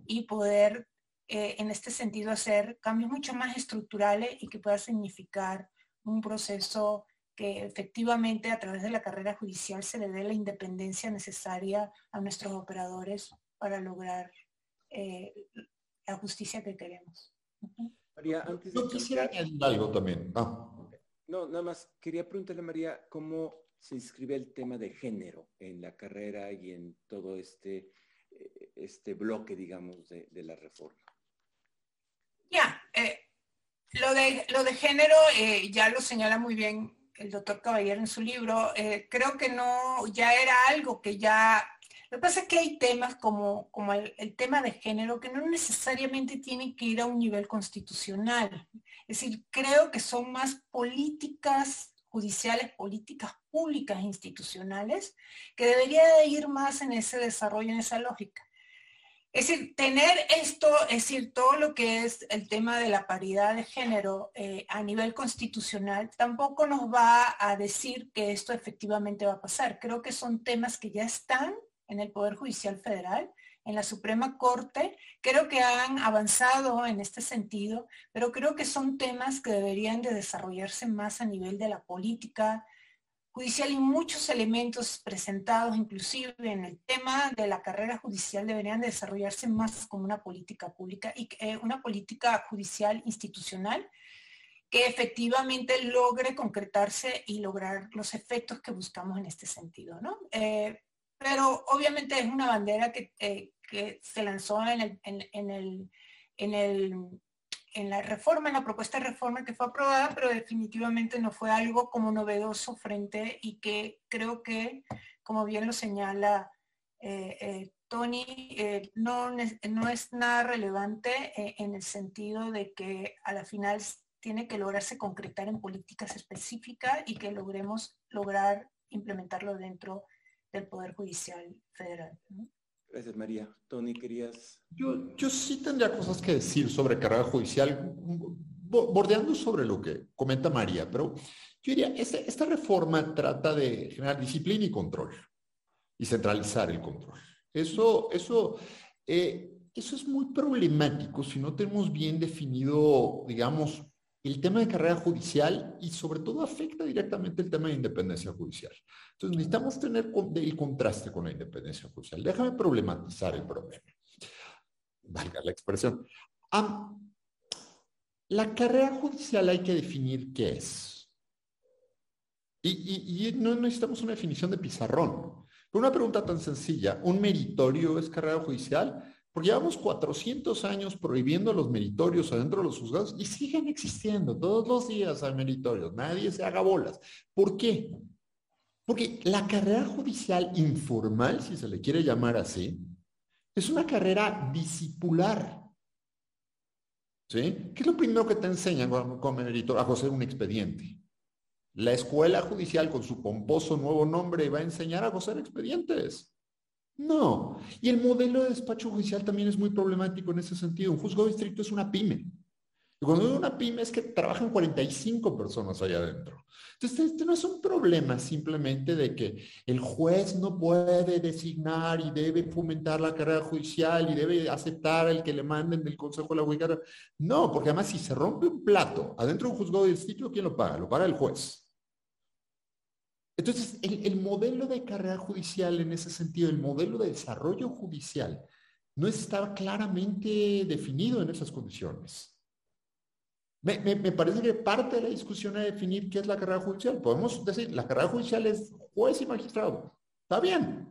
y poder eh, en este sentido hacer cambios mucho más estructurales y que pueda significar un proceso que efectivamente a través de la carrera judicial se le dé la independencia necesaria a nuestros operadores para lograr eh, la justicia que queremos. María, antes de quisiera añadir algo también. Ah. No, nada más quería preguntarle a María cómo se inscribe el tema de género en la carrera y en todo este este bloque, digamos, de, la reforma. Ya, eh, Lo de, lo de género eh, ya lo señala muy bien el doctor Caballero en su libro. Eh, creo que no, ya era algo que ya... Lo que pasa es que hay temas como, como el, el, tema de género que no necesariamente tienen que ir a un nivel constitucional. Es decir, creo que son más políticas judiciales, políticas públicas, institucionales, que debería de ir más en ese desarrollo, en esa lógica. Es decir, tener esto, es decir, todo lo que es el tema de la paridad de género eh, a nivel constitucional, tampoco nos va a decir que esto efectivamente va a pasar. Creo que son temas que ya están en el Poder Judicial Federal, en la Suprema Corte. Creo que han avanzado en este sentido, pero creo que son temas que deberían de desarrollarse más a nivel de la política, judicial y muchos elementos presentados inclusive en el tema de la carrera judicial deberían desarrollarse más como una política pública y eh, una política judicial institucional que efectivamente logre concretarse y lograr los efectos que buscamos en este sentido. ¿no? Eh, pero obviamente es una bandera que, eh, que se lanzó en el, en el, en el en la reforma, en la propuesta de reforma que fue aprobada, pero definitivamente no fue algo como novedoso frente y que creo que, como bien lo señala eh, eh, Tony, no, no, es nada relevante en el sentido de que a la final tiene que lograrse concretar en políticas específicas y que logremos lograr implementarlo dentro del Poder Judicial Federal. Gracias, María. Tony, querías... Yo, yo sí tendría cosas que decir sobre carrera judicial, bordeando sobre lo que comenta María, pero yo diría, esta, esta reforma trata de generar disciplina y control y centralizar el control. Eso, eso, eh, eso es muy problemático si no tenemos bien definido, digamos, el tema de carrera judicial y sobre todo afecta directamente el tema de independencia judicial. Entonces necesitamos tener el contraste con la independencia judicial. Déjame problematizar el problema. Valga la expresión. la carrera judicial hay que definir qué es. Y, no necesitamos una definición de pizarrón. Una pregunta tan sencilla, ¿un meritorio es carrera judicial? Porque llevamos 400 años prohibiendo los meritorios adentro de los juzgados y siguen existiendo. Todos los días hay meritorios. Nadie se haga bolas. ¿Por qué? Porque la carrera judicial informal, si se le quiere llamar así, es una carrera discipular. ¿Sí? ¿Qué es lo primero que te enseñan como meritorio a hacer un expediente? La escuela judicial con su pomposo nuevo nombre va a enseñar a hacer expedientes. No. Y el modelo de despacho judicial también es muy problemático en ese sentido. Un juzgado distrito es una pyme. Y cuando digo una pyme es que trabajan 45 personas allá adentro. Entonces, este no es un problema simplemente de que el juez no puede designar y debe fomentar la carrera judicial y debe aceptar el que le manden del Consejo de la Judicatura. No, porque además si se rompe un plato adentro de un juzgado distrito, ¿quién lo paga? Lo paga el juez. Entonces, el, modelo de carrera judicial en ese sentido, el modelo de desarrollo judicial, no estaba claramente definido en esas condiciones. Me, parece que parte de la discusión es definir qué es la carrera judicial. Podemos decir, la carrera judicial es juez y magistrado. Está bien.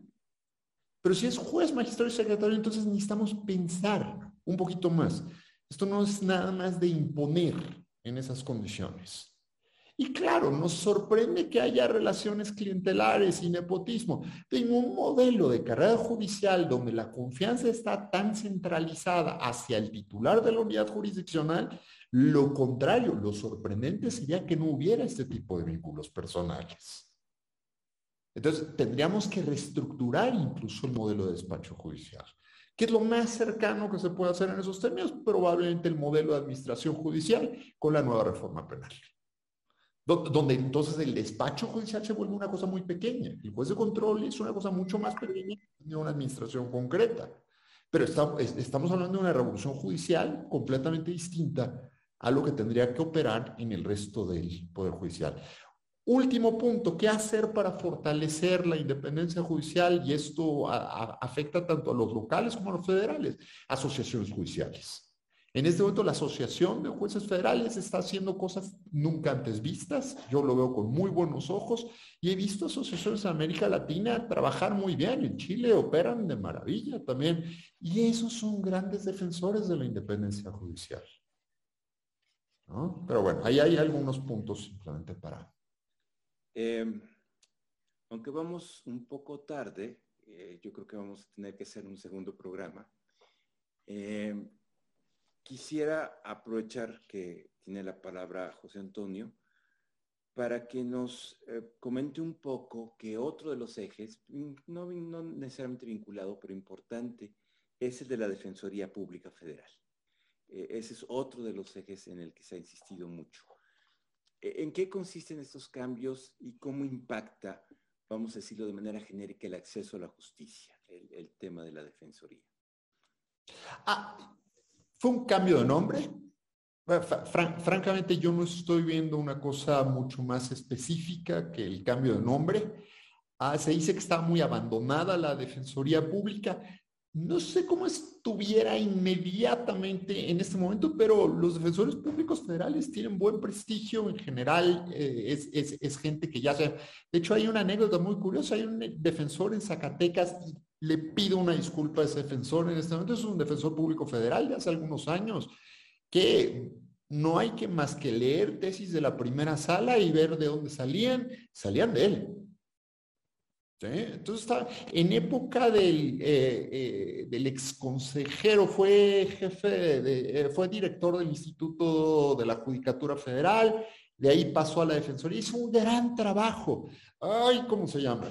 Pero si es juez, magistrado y secretario, entonces necesitamos pensar un poquito más. Esto no es nada más de imponer en esas condiciones. Y claro, nos sorprende que haya relaciones clientelares y nepotismo. Tengo un modelo de carrera judicial donde la confianza está tan centralizada hacia el titular de la unidad jurisdiccional. Lo contrario, lo sorprendente sería que no hubiera este tipo de vínculos personales. Entonces, tendríamos que reestructurar incluso el modelo de despacho judicial. ¿Qué es lo más cercano que se puede hacer en esos términos? Probablemente el modelo de administración judicial con la nueva reforma penal donde entonces el despacho judicial se vuelve una cosa muy pequeña. El juez de control es una cosa mucho más pequeña que una administración concreta. Pero estamos hablando de una revolución judicial completamente distinta a lo que tendría que operar en el resto del Poder Judicial. Último punto, ¿qué hacer para fortalecer la independencia judicial? Y esto afecta tanto a los locales como a los federales, asociaciones judiciales. En este momento la Asociación de Jueces Federales está haciendo cosas nunca antes vistas. Yo lo veo con muy buenos ojos y he visto asociaciones de América Latina trabajar muy bien. En Chile operan de maravilla también. Y esos son grandes defensores de la independencia judicial. Pero bueno, ahí hay algunos puntos simplemente para... Em, aunque vamos un poco tarde, eh, yo creo que vamos a tener que hacer un segundo programa. Em, quisiera aprovechar que tiene la palabra José Antonio para que nos eh, comente un poco que otro de los ejes, mm, no, necesariamente vinculado, pero importante, es el de la Defensoría Pública Federal. Eh, ese es otro de los ejes en el que se ha insistido mucho. E, ¿En qué consisten estos cambios y cómo impacta, vamos a decirlo de manera genérica, el acceso a la justicia, el, tema de la Defensoría? Ah, ¿Fue un cambio de nombre? francamente, yo no estoy viendo una cosa mucho más específica que el cambio de nombre. Ah, se dice que está muy abandonada la Defensoría Pública. No sé cómo estuviera inmediatamente en este momento, pero los defensores públicos federales tienen buen prestigio en general. Eh, es, gente que ya se... De hecho, hay una anécdota muy curiosa. Hay un defensor en Zacatecas y le pido una disculpa a ese defensor en este momento. Es un defensor público federal de hace algunos años que no hay que más que leer tesis de la primera sala y ver de dónde salían, salían de él. Entonces está en época del, eh, eh, fue jefe, eh, fue director del Instituto de la Judicatura Federal, de ahí pasó a la Defensoría, hizo un gran trabajo. Ay, ¿cómo se llama?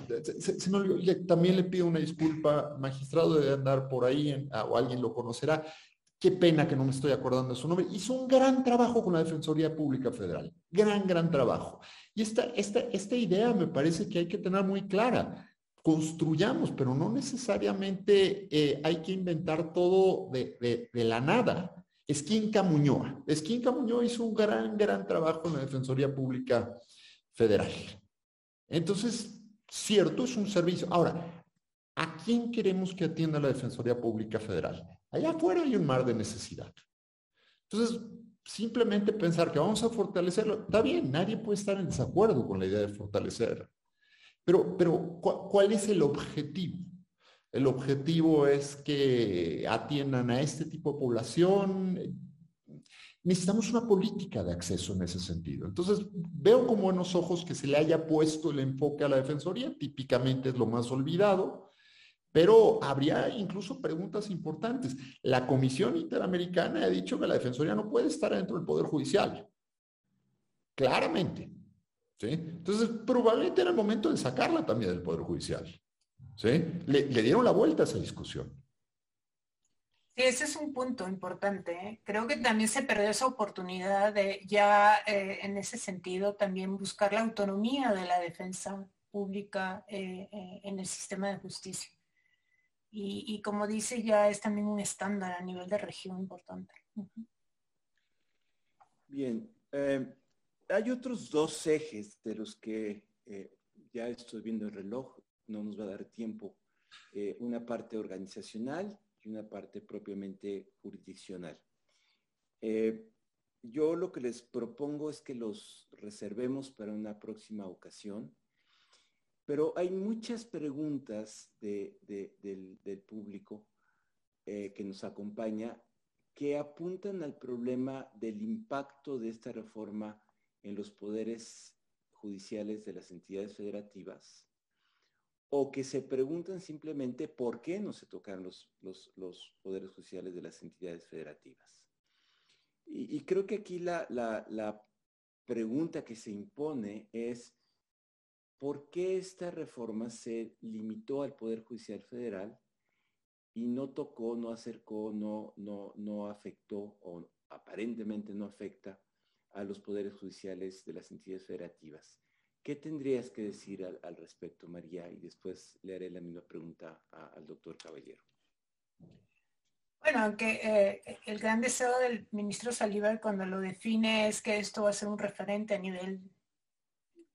también le pido una disculpa, magistrado de andar por ahí, o alguien lo conocerá, Qué pena que no me estoy acordando de su nombre. Hizo un gran trabajo con la Defensoría Pública Federal. Gran, gran trabajo. Y esta, esta, esta idea me parece que hay que tener muy clara. Construyamos, pero no necesariamente eh, hay que inventar todo de, la nada. Esquín Camuñoa. Esquín Camuñoa hizo un gran, gran trabajo en la Defensoría Pública Federal. Entonces, cierto, es un servicio. Ahora, ¿a quién queremos que atienda la Defensoría Pública Federal? Allá afuera hay un mar de necesidad. Entonces, simplemente pensar que vamos a fortalecerlo, está bien, nadie puede estar en desacuerdo con la idea de fortalecer. Pero, pero ¿cuál es el objetivo? El objetivo es que atiendan a este tipo de población. Necesitamos una política de acceso en ese sentido. Entonces, veo con buenos ojos que se le haya puesto el enfoque a la Defensoría, típicamente es lo más olvidado, pero habría incluso preguntas importantes. La Comisión Interamericana ha dicho que la Defensoría no puede estar dentro del Poder Judicial. Claramente. ¿sí? Entonces, probablemente era el momento de sacarla también del Poder Judicial. ¿sí? Le, dieron la vuelta a esa discusión. Sí, ese es un punto importante. ¿eh? Creo que también se perdió esa oportunidad de ya eh, en ese sentido también buscar la autonomía de la defensa pública eh, en el sistema de justicia. Y, como dice, ya es también un estándar a nivel de región importante. Bien, eh, hay otros dos ejes de los que eh, ya estoy viendo el reloj, no nos va a dar tiempo. Eh, una parte organizacional y una parte propiamente jurisdiccional. yo lo que les propongo es que los reservemos para una próxima ocasión pero hay muchas preguntas del, público eh, que nos acompaña que apuntan al problema del impacto de esta reforma en los poderes judiciales de las entidades federativas o que se preguntan simplemente por qué no se tocan los, poderes judiciales de las entidades federativas. Y, creo que aquí la pregunta que se impone es ¿por qué esta reforma se limitó al Poder Judicial Federal y no tocó, no acercó, no, no, no afectó o aparentemente no afecta a los poderes judiciales de las entidades federativas? ¿Qué tendrías que decir al, respecto, María? Y después le haré la misma pregunta al doctor Caballero. Bueno, aunque eh, el gran deseo del ministro Salivar cuando lo define es que esto va a ser un referente a nivel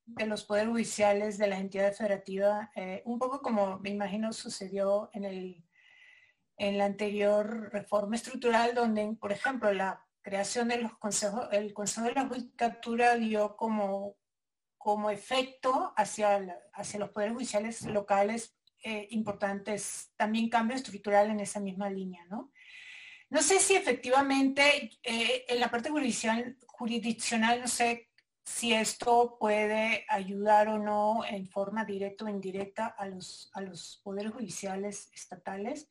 de los poderes judiciales de la entidad federativa, eh, un poco como me imagino sucedió en, el, en la anterior reforma estructural, donde, por ejemplo, la creación de los consejos, el Consejo de la Judicatura dio como, como efecto hacia, hacia los poderes judiciales locales eh, importantes, también cambio estructural en esa misma línea, ¿no? no sé si efectivamente eh, en la parte jurisdiccional, jurisdiccional, no sé si esto puede ayudar o no en forma directa o indirecta a los, a los poderes judiciales estatales,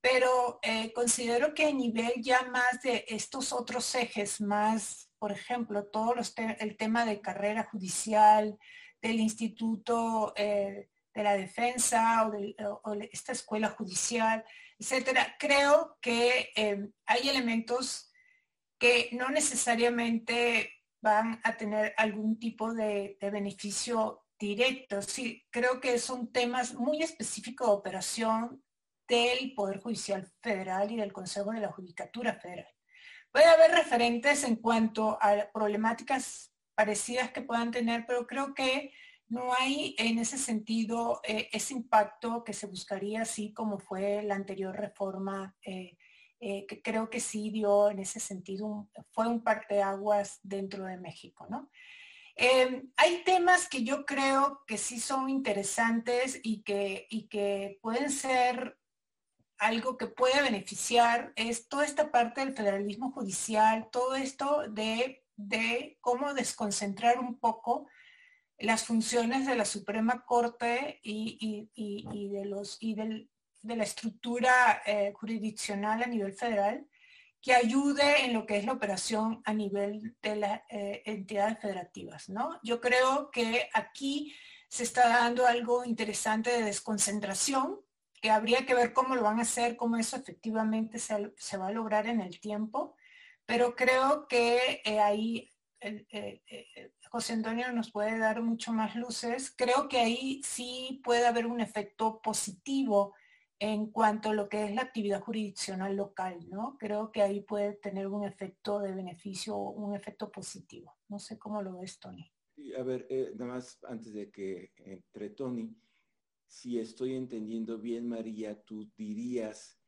pero eh, considero que a nivel ya más de estos otros ejes, más, por ejemplo, todo el tema de carrera judicial, del instituto eh, de la defensa o esta escuela judicial, etcétera, creo que eh, hay elementos que no necesariamente van a tener algún tipo de, beneficio directo. Sí, creo que son temas muy específicos de operación del Poder Judicial Federal y del Consejo de la Judicatura Federal. Puede haber referentes en cuanto a problemáticas parecidas que puedan tener, pero creo que no hay en ese sentido eh, ese impacto que se buscaría así como fue la anterior reforma eh, eh, que creo que sí dio en ese sentido, fue un parteaguas dentro de México, ¿no? Em, hay temas que yo creo que sí son interesantes y que, y que pueden ser algo que puede beneficiar, es toda esta parte del federalismo judicial, todo esto de, de cómo desconcentrar un poco las funciones de la Suprema Corte y, de, los, y del, de la estructura eh, jurisdiccional a nivel federal que ayude en lo que es la operación a nivel de las eh, entidades federativas. ¿no? Yo creo que aquí se está dando algo interesante de desconcentración, que habría que ver cómo lo van a hacer, cómo eso efectivamente se, va a lograr en el tiempo, pero creo que eh, ahí José Antonio nos puede dar mucho más luces. Creo que ahí sí puede haber un efecto positivo en cuanto a lo que es la actividad jurisdiccional local, ¿no? Creo que ahí puede tener un efecto de beneficio, un efecto positivo. No sé cómo lo ves, Tony. A ver, eh, nada más antes de que entre Tony, si estoy entendiendo bien, María, tú dirías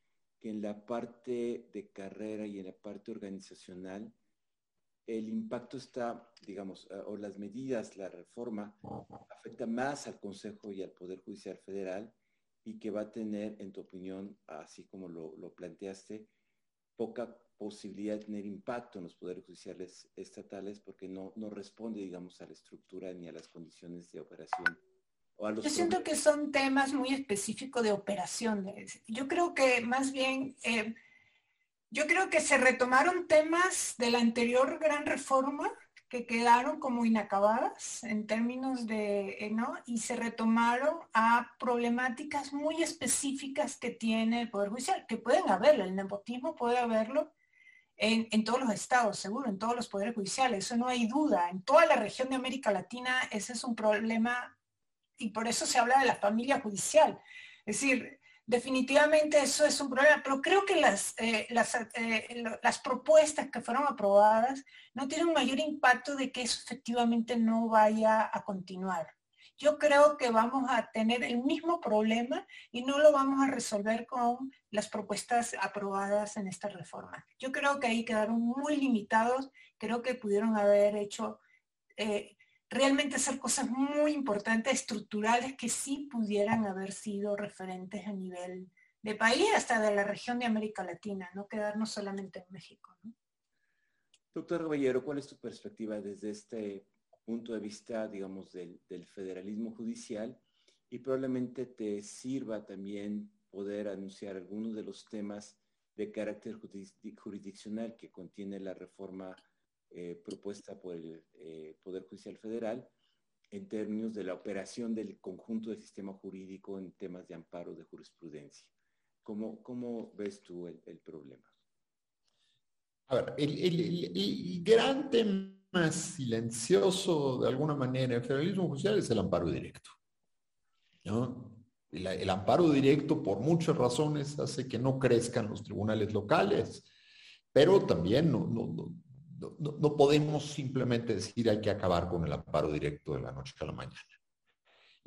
que en la parte de carrera y en la parte organizacional, el impacto está, digamos, eh, o las medidas, la reforma, afecta más al Consejo y al Poder Judicial Federal y que va a tener, en tu opinión, así como lo, planteaste, poca posibilidad de tener impacto en los poderes judiciales estatales porque no, no responde, digamos, a la estructura ni a las condiciones de operación. Yo siento que son temas muy específicos de operación. Yo creo que más bien, eh, yo creo que se retomaron temas de la anterior gran reforma que quedaron como inacabadas en términos de, eh, ¿no? Y se retomaron a problemáticas muy específicas que tiene el Poder Judicial, que pueden haberlo, el nepotismo puede haberlo en, en, todos los estados, seguro, en todos los poderes judiciales, eso no hay duda. En toda la región de América Latina ese es un problema y por eso se habla de la familia judicial. Es decir, definitivamente eso es un problema, pero creo que las, eh, eh, las, propuestas que fueron aprobadas no tienen mayor impacto de que eso efectivamente no vaya a continuar. Yo creo que vamos a tener el mismo problema y no lo vamos a resolver con las propuestas aprobadas en esta reforma. Yo creo que ahí quedaron muy limitados, creo que pudieron haber hecho eh, realmente hacer cosas muy importantes, estructurales, que sí pudieran haber sido referentes a nivel de país, hasta de la región de América Latina, no quedarnos solamente en México. Doctor Caballero, ¿cuál es tu perspectiva desde este punto de vista, digamos, del, federalismo judicial? Y probablemente te sirva también poder anunciar algunos de los temas de carácter jurisdiccional que contiene la reforma eh, propuesta por el eh, Poder Judicial Federal en términos de la operación del conjunto del sistema jurídico en temas de amparo de jurisprudencia. ¿Cómo, cómo ves tú el, problema? A ver, el, gran tema silencioso de alguna manera en el federalismo judicial es el amparo directo. El, amparo directo, por muchas razones, hace que no crezcan los tribunales locales, pero también no, no, podemos simplemente decir hay que acabar con el amparo directo de la noche a la mañana.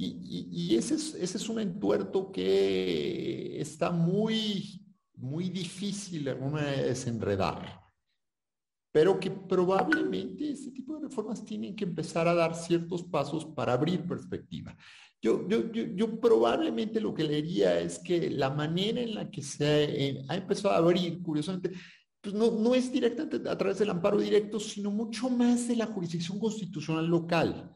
Y, ese, es, ese es un entuerto que está muy, muy difícil de desenredar. pero que probablemente este tipo de reformas tienen que empezar a dar ciertos pasos para abrir perspectiva. Yo, yo, yo, probablemente lo que leería es que la manera en la que se ha empezado a abrir, curiosamente, pues no, no es directamente a través del amparo directo, sino mucho más de la jurisdicción constitucional local.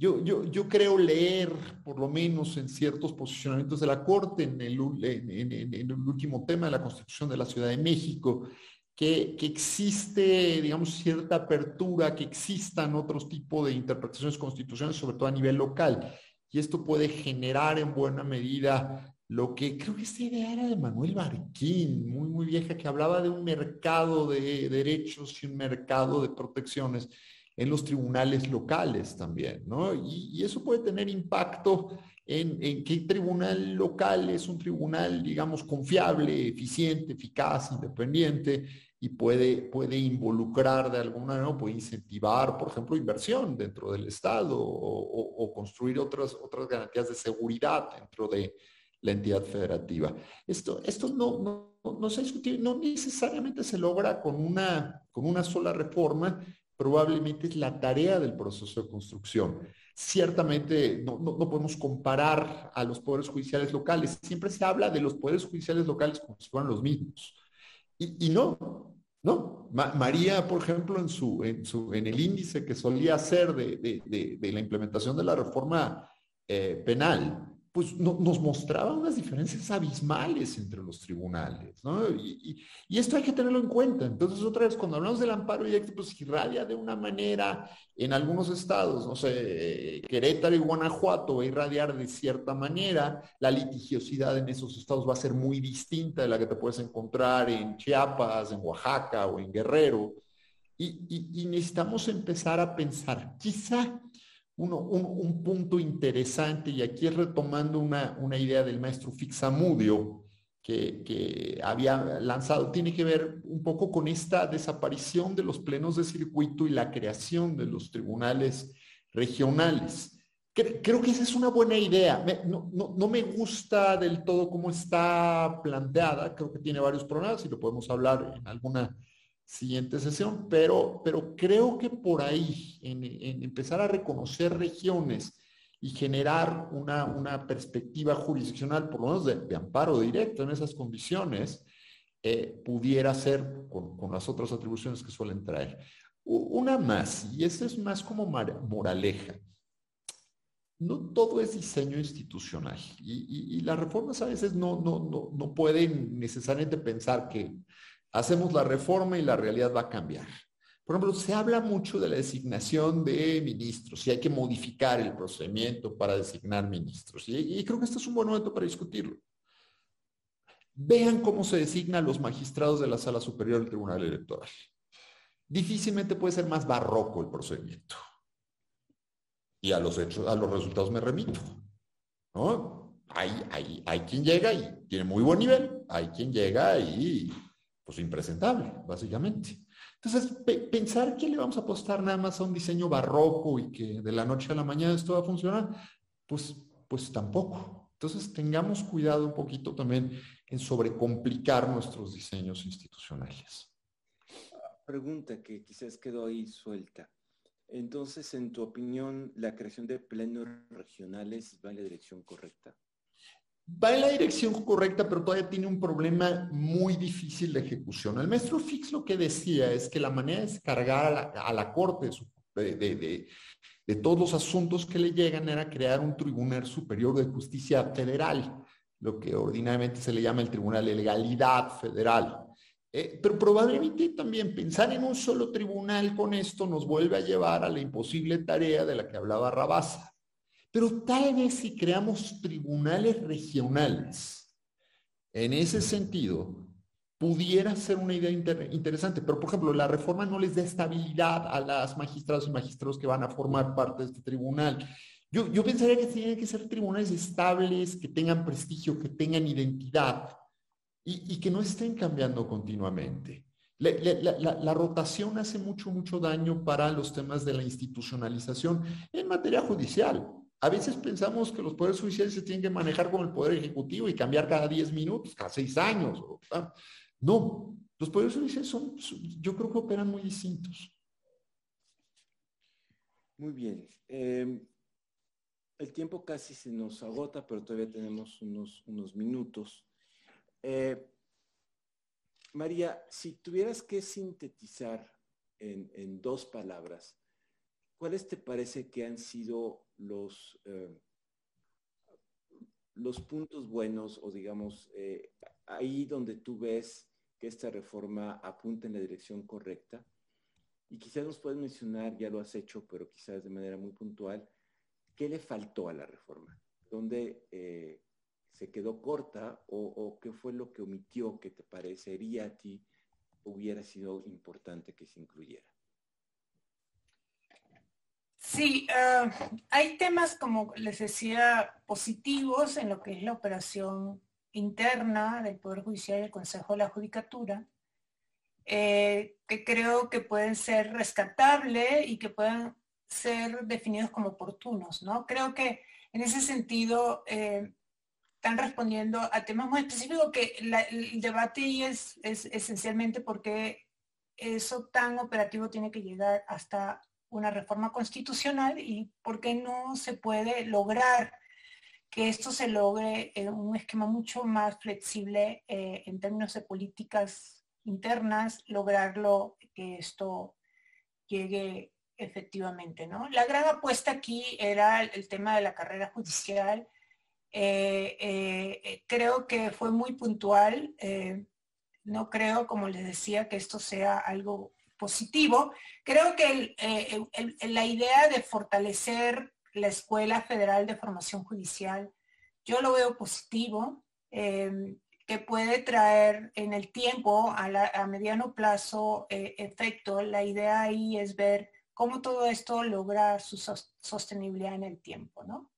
Yo, yo, yo creo leer, por lo menos en ciertos posicionamientos de la Corte, en el, último tema de la Constitución de la Ciudad de México, que, que, existe, digamos, cierta apertura, que existan otros tipos de interpretaciones constitucionales, sobre todo a nivel local. Y esto puede generar en buena medida lo que creo que esta idea era de Manuel Barquín, muy, muy vieja, que hablaba de un mercado de derechos y un mercado de protecciones en los tribunales locales también, ¿no? Y, eso puede tener impacto en, qué tribunal local es un tribunal, digamos, confiable, eficiente, eficaz, independiente, y puede, puede involucrar de alguna manera, puede incentivar, por ejemplo, inversión dentro del Estado o, construir otras, otras garantías de seguridad dentro de la entidad federativa. Esto, esto no, no, no se no necesariamente se logra con una, con una sola reforma, probablemente es la tarea del proceso de construcción. Ciertamente no, podemos comparar a los poderes judiciales locales. Siempre se habla de los poderes judiciales locales como si fueran los mismos. Y, no, no. María, por ejemplo, en, su, en, su, en el índice que solía hacer de, la implementación de la reforma eh, penal, pues nos mostraba unas diferencias abismales entre los tribunales, ¿no? Y, esto hay que tenerlo en cuenta. Entonces, otra vez, cuando hablamos del amparo directo, pues irradia de una manera en algunos estados, no sé, Querétaro y Guanajuato va a irradiar de cierta manera, la litigiosidad en esos estados va a ser muy distinta de la que te puedes encontrar en Chiapas, en Oaxaca o en Guerrero. y necesitamos empezar a pensar, quizá un, punto interesante, y aquí es retomando una, una idea del maestro Fixamudio, que, que, había lanzado, tiene que ver un poco con esta desaparición de los plenos de circuito y la creación de los tribunales regionales. Creo que esa es una buena idea. no, no, no, me gusta del todo cómo está planteada. Creo que tiene varios problemas y lo podemos hablar en alguna siguiente sesión, pero, pero creo que por ahí, en, empezar a reconocer regiones y generar una, una perspectiva jurisdiccional, por lo menos de, amparo directo en esas condiciones, eh, pudiera ser con, las otras atribuciones que suelen traer. Una más, y esa es más como moraleja. No todo es diseño institucional y, y, las reformas a veces no, no, no, no pueden necesariamente pensar que hacemos la reforma y la realidad va a cambiar. Por ejemplo, se habla mucho de la designación de ministros y hay que modificar el procedimiento para designar ministros. Y, creo que este es un buen momento para discutirlo. Vean cómo se designan los magistrados de la Sala Superior del Tribunal Electoral. Difícilmente puede ser más barroco el procedimiento. Y a los hechos, a los resultados me remito. Hay, hay, hay quien llega y tiene muy buen nivel. Hay quien llega y pues impresentable, básicamente. Entonces, pensar que le vamos a apostar nada más a un diseño barroco y que de la noche a la mañana esto va a funcionar, pues, pues tampoco. Entonces, tengamos cuidado un poquito también en sobrecomplicar nuestros diseños institucionales. Pregunta que quizás quedó ahí suelta. Entonces, en tu opinión, ¿la creación de plenos regionales va en la dirección correcta? Va en la dirección correcta, pero todavía tiene un problema muy difícil de ejecución. El maestro Fix lo que decía es que la manera de descargar a la, Corte de, todos los asuntos que le llegan era crear un Tribunal Superior de Justicia Federal, lo que ordinariamente se le llama el Tribunal de Legalidad Federal. Eh, pero probablemente también pensar en un solo tribunal con esto nos vuelve a llevar a la imposible tarea de la que hablaba Rabasa pero tal vez si creamos tribunales regionales, en ese sentido, pudiera ser una idea interesante. Pero, por ejemplo, la reforma no les da estabilidad a las magistrados y magistrados que van a formar parte de este tribunal. Yo, pensaría que tienen que ser tribunales estables, que tengan prestigio, que tengan identidad y, que no estén cambiando continuamente. La, rotación hace mucho, mucho daño para los temas de la institucionalización en materia judicial. A veces pensamos que los poderes judiciales se tienen que manejar como el poder ejecutivo y cambiar cada 10 minutos, cada 6 años. No, Los poderes judiciales son, yo creo que operan muy distintos. Muy bien. Em, el tiempo casi se nos agota, pero todavía tenemos unos, unos minutos. Eh, María, si tuvieras que sintetizar en, dos palabras, ¿cuáles te parece que han sido los, eh, los puntos buenos o digamos eh, ahí donde tú ves que esta reforma apunta en la dirección correcta? Y quizás nos puedes mencionar, ya lo has hecho, pero quizás de manera muy puntual, ¿qué le faltó a la reforma? ¿Dónde eh, se quedó corta o, qué fue lo que omitió que te parecería a ti hubiera sido importante que se incluyera? Sí, ah, hay temas, como les decía, positivos en lo que es la operación interna del Poder Judicial y el Consejo de la Judicatura, eh, que creo que pueden ser rescatables y que puedan ser definidos como oportunos, ¿no? Creo que en ese sentido eh, están respondiendo a temas muy específicos que el debate es, es esencialmente porque eso tan operativo tiene que llegar hasta una reforma constitucional y por qué no se puede lograr que esto se logre en un esquema mucho más flexible eh, en términos de políticas internas, lograrlo que esto llegue efectivamente, ¿no? La gran apuesta aquí era el, tema de la carrera judicial. Eh, eh, creo que fue muy puntual. No creo, como les decía, que esto sea algo positivo. Creo que la idea de fortalecer la Escuela Federal de Formación Judicial, yo lo veo positivo que puede traer en el tiempo, a, mediano plazo, eh, efecto. La idea ahí es ver cómo todo esto logra su sostenibilidad en el tiempo, ¿no?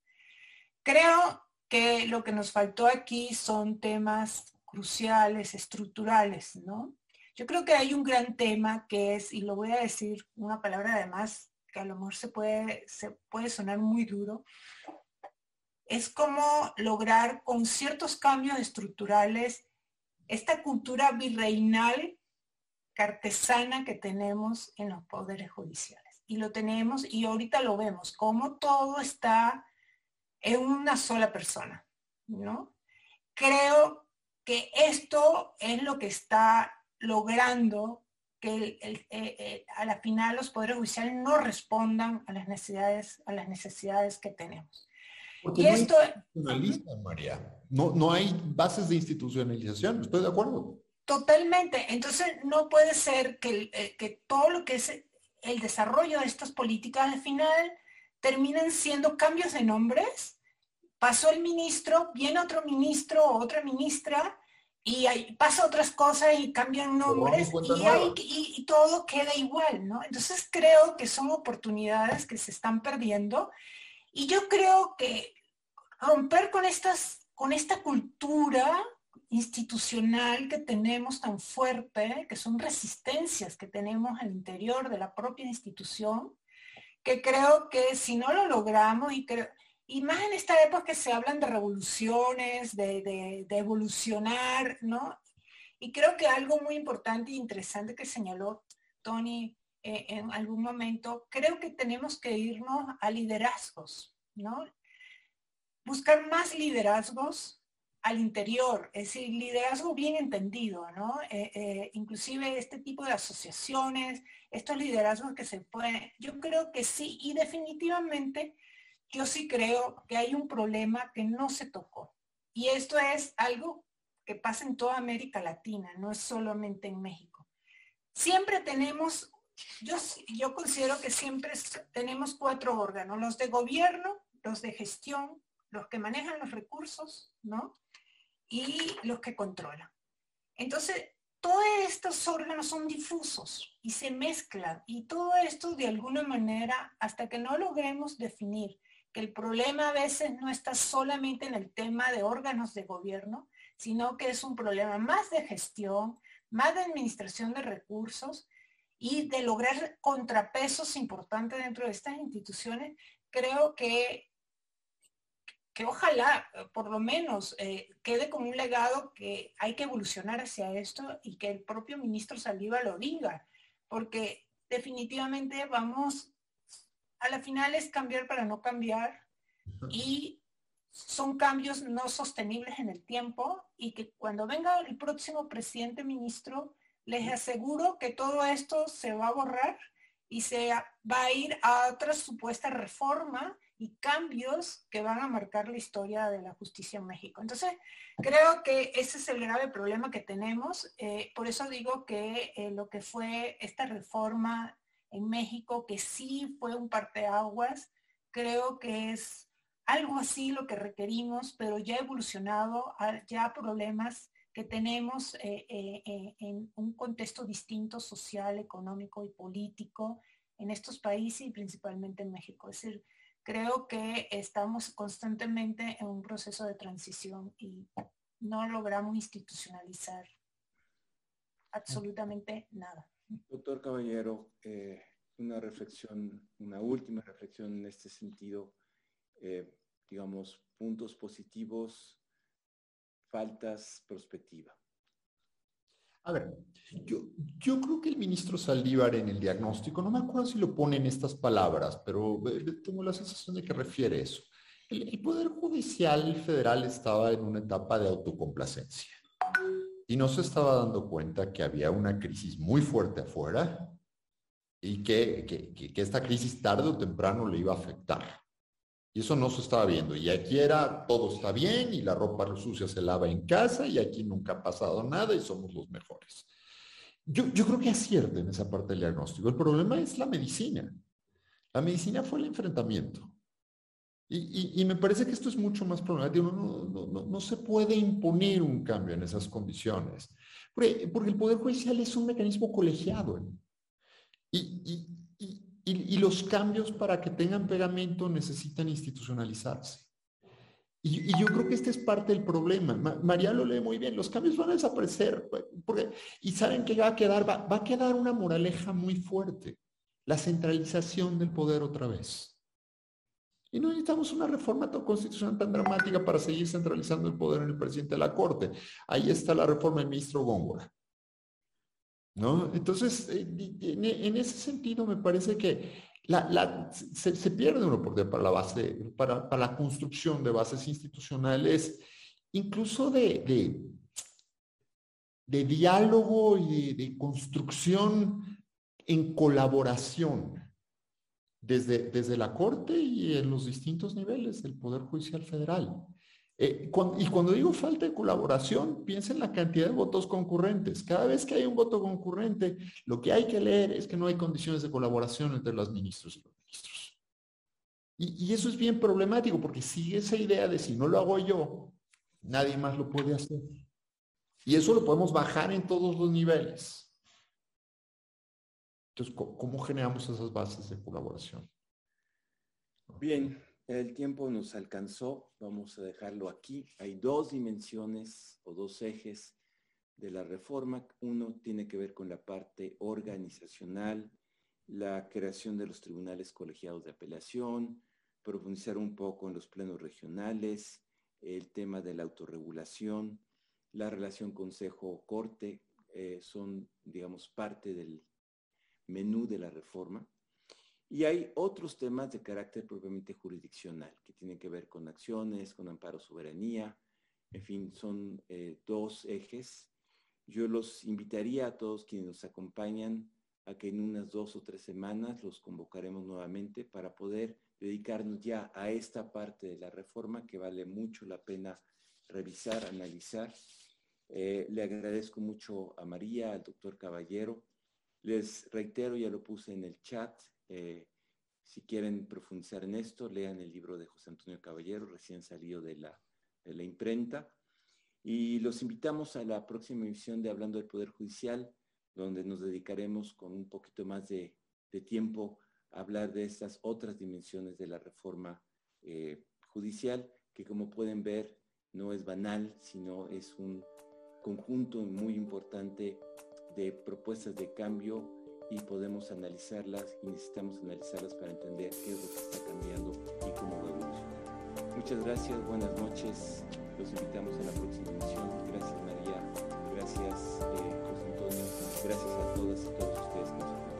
Creo que lo que nos faltó aquí son temas cruciales, estructurales, ¿no? Yo creo que hay un gran tema que es, y lo voy a decir una palabra además que a lo mejor se puede, se puede sonar muy duro, es como lograr con ciertos cambios estructurales esta cultura virreinal cartesana que tenemos en los poderes judiciales. Y lo tenemos y ahorita lo vemos, como todo está en una sola persona, ¿no? Creo que esto es lo que está logrando que eh, eh, a la final los poderes judiciales no respondan a las necesidades, a las necesidades que tenemos. Porque no esto, María. No, no hay bases de institucionalización, estoy de acuerdo. Totalmente. Entonces, no puede ser que, eh, que todo lo que es el desarrollo de estas políticas al final terminen siendo cambios de nombres. Pasó el ministro, viene otro ministro o otra ministra y pasa otras cosas y cambian nombres y, y, todo queda igual, ¿no? Entonces creo que son oportunidades que se están perdiendo y yo creo que romper con, estas, con esta cultura institucional que tenemos tan fuerte, que son resistencias que tenemos al interior de la propia institución, que creo que si no lo logramos y creo, y más en esta época que se hablan de revoluciones, de, evolucionar, ¿no? Y creo que algo muy importante e interesante que señaló Tony eh, en algún momento, creo que tenemos que irnos a liderazgos, ¿no? Buscar más liderazgos al interior, es decir, liderazgo bien entendido, ¿no? Eh, eh, inclusive este tipo de asociaciones, estos liderazgos que se pueden, yo creo que sí, y definitivamente yo sí creo que hay un problema que no se tocó. Y esto es algo que pasa en toda América Latina, no es solamente en México. Siempre tenemos yo, yo considero que siempre tenemos cuatro órganos, los de gobierno, los de gestión, los que manejan los recursos, ¿no? Y los que controlan. Entonces, todos estos órganos son difusos y se mezclan y todo esto de alguna manera, hasta que no logremos definir que el problema a veces no está solamente en el tema de órganos de gobierno, sino que es un problema más de gestión, más de administración de recursos y de lograr contrapesos importantes dentro de estas instituciones, creo que que ojalá por lo menos eh, quede como un legado que hay que evolucionar hacia esto y que el propio ministro Saliva lo diga, porque definitivamente vamos, a la final es cambiar para no cambiar y son cambios no sostenibles en el tiempo y que cuando venga el próximo presidente ministro, les aseguro que todo esto se va a borrar y se va a ir a otra supuesta reforma y cambios que van a marcar la historia de la justicia en México. Entonces, creo que ese es el grave problema que tenemos. Eh, por eso digo que eh, lo que fue esta reforma en México, que sí fue un parteaguas, creo que es algo así lo que requerimos, pero ya evolucionado ya problemas que tenemos eh, en un contexto distinto social, económico y político en estos países y principalmente en México. Es decir, creo que estamos constantemente en un proceso de transición y no logramos institucionalizar absolutamente nada. Doctor Caballero, eh, una reflexión, una última reflexión en este sentido, eh, digamos, puntos positivos, faltas, perspectiva. A ver, yo, creo que el ministro Saldívar en el diagnóstico, no me acuerdo si lo pone en estas palabras, pero eh, tengo la sensación de que refiere eso. El, el Poder Judicial Federal estaba en una etapa de autocomplacencia y no se estaba dando cuenta que había una crisis muy fuerte afuera y que, que, que, esta crisis tarde o temprano le iba a afectar. Y eso no se estaba viendo. Y aquí era, todo está bien y la ropa sucia se lava en casa y aquí nunca ha pasado nada y somos los mejores. Yo, yo creo que acierta en esa parte del diagnóstico. El problema es la medicina. La medicina fue el enfrentamiento. Y, me parece que esto es mucho más problemático. No, se puede imponer un cambio en esas condiciones. Porque, el Poder Judicial es un mecanismo colegiado. Y, y, los cambios para que tengan pegamento necesitan institucionalizarse. Y, yo creo que este es parte del problema. María lo lee muy bien. Los cambios van a desaparecer. Y saben que va a quedar, va, a quedar una moraleja muy fuerte. La centralización del poder otra vez. Y no necesitamos una reforma constitucional tan dramática para seguir centralizando el poder en el presidente de la Corte. Ahí está la reforma del ministro Góngora. ¿no? Entonces, eh, en, ese sentido me parece que se, pierde una oportunidad para la base, para, la construcción de bases institucionales, incluso de, de, diálogo y de, construcción en colaboración desde, desde la Corte y en los distintos niveles del Poder Judicial Federal. Eh, y cuando digo falta de colaboración, piensa en la cantidad de votos concurrentes. Cada vez que hay un voto concurrente, lo que hay que leer es que no hay condiciones de colaboración entre los ministros y los ministros. Y, y eso es bien problemático porque sigue esa idea de si no lo hago yo, nadie más lo puede hacer. Y eso lo podemos bajar en todos los niveles. Entonces, ¿cómo generamos esas bases de colaboración? Bien, el tiempo nos alcanzó, vamos a dejarlo aquí. Hay dos dimensiones o dos ejes de la reforma. Uno tiene que ver con la parte organizacional, la creación de los tribunales colegiados de apelación, profundizar un poco en los plenos regionales, el tema de la autorregulación, la relación consejo-corte, eh, son, digamos, parte del menú de la reforma. Y hay otros temas de carácter propiamente jurisdiccional, que tienen que ver con acciones, con amparo soberanía, en fin, son eh, dos ejes. Yo los invitaría a todos quienes nos acompañan a que en unas dos o tres semanas los convocaremos nuevamente para poder dedicarnos ya a esta parte de la reforma que vale mucho la pena revisar, analizar. Eh, le agradezco mucho a María, al doctor Caballero. Les reitero, ya lo puse en el chat, eh, si quieren profundizar en esto, lean el libro de José Antonio Caballero, recién salido de la, imprenta. Y los invitamos a la próxima emisión de Hablando del Poder Judicial, donde nos dedicaremos con un poquito más de, de tiempo a hablar de estas otras dimensiones de la reforma eh, judicial, que como pueden ver no es banal, sino es un conjunto muy importante de propuestas de cambio y podemos analizarlas y necesitamos analizarlas para entender qué es lo que está cambiando y cómo va a evolucionar. Muchas gracias, buenas noches, los invitamos a la próxima emisión. Gracias María, gracias eh, José Antonio, gracias a todas y todos ustedes que nos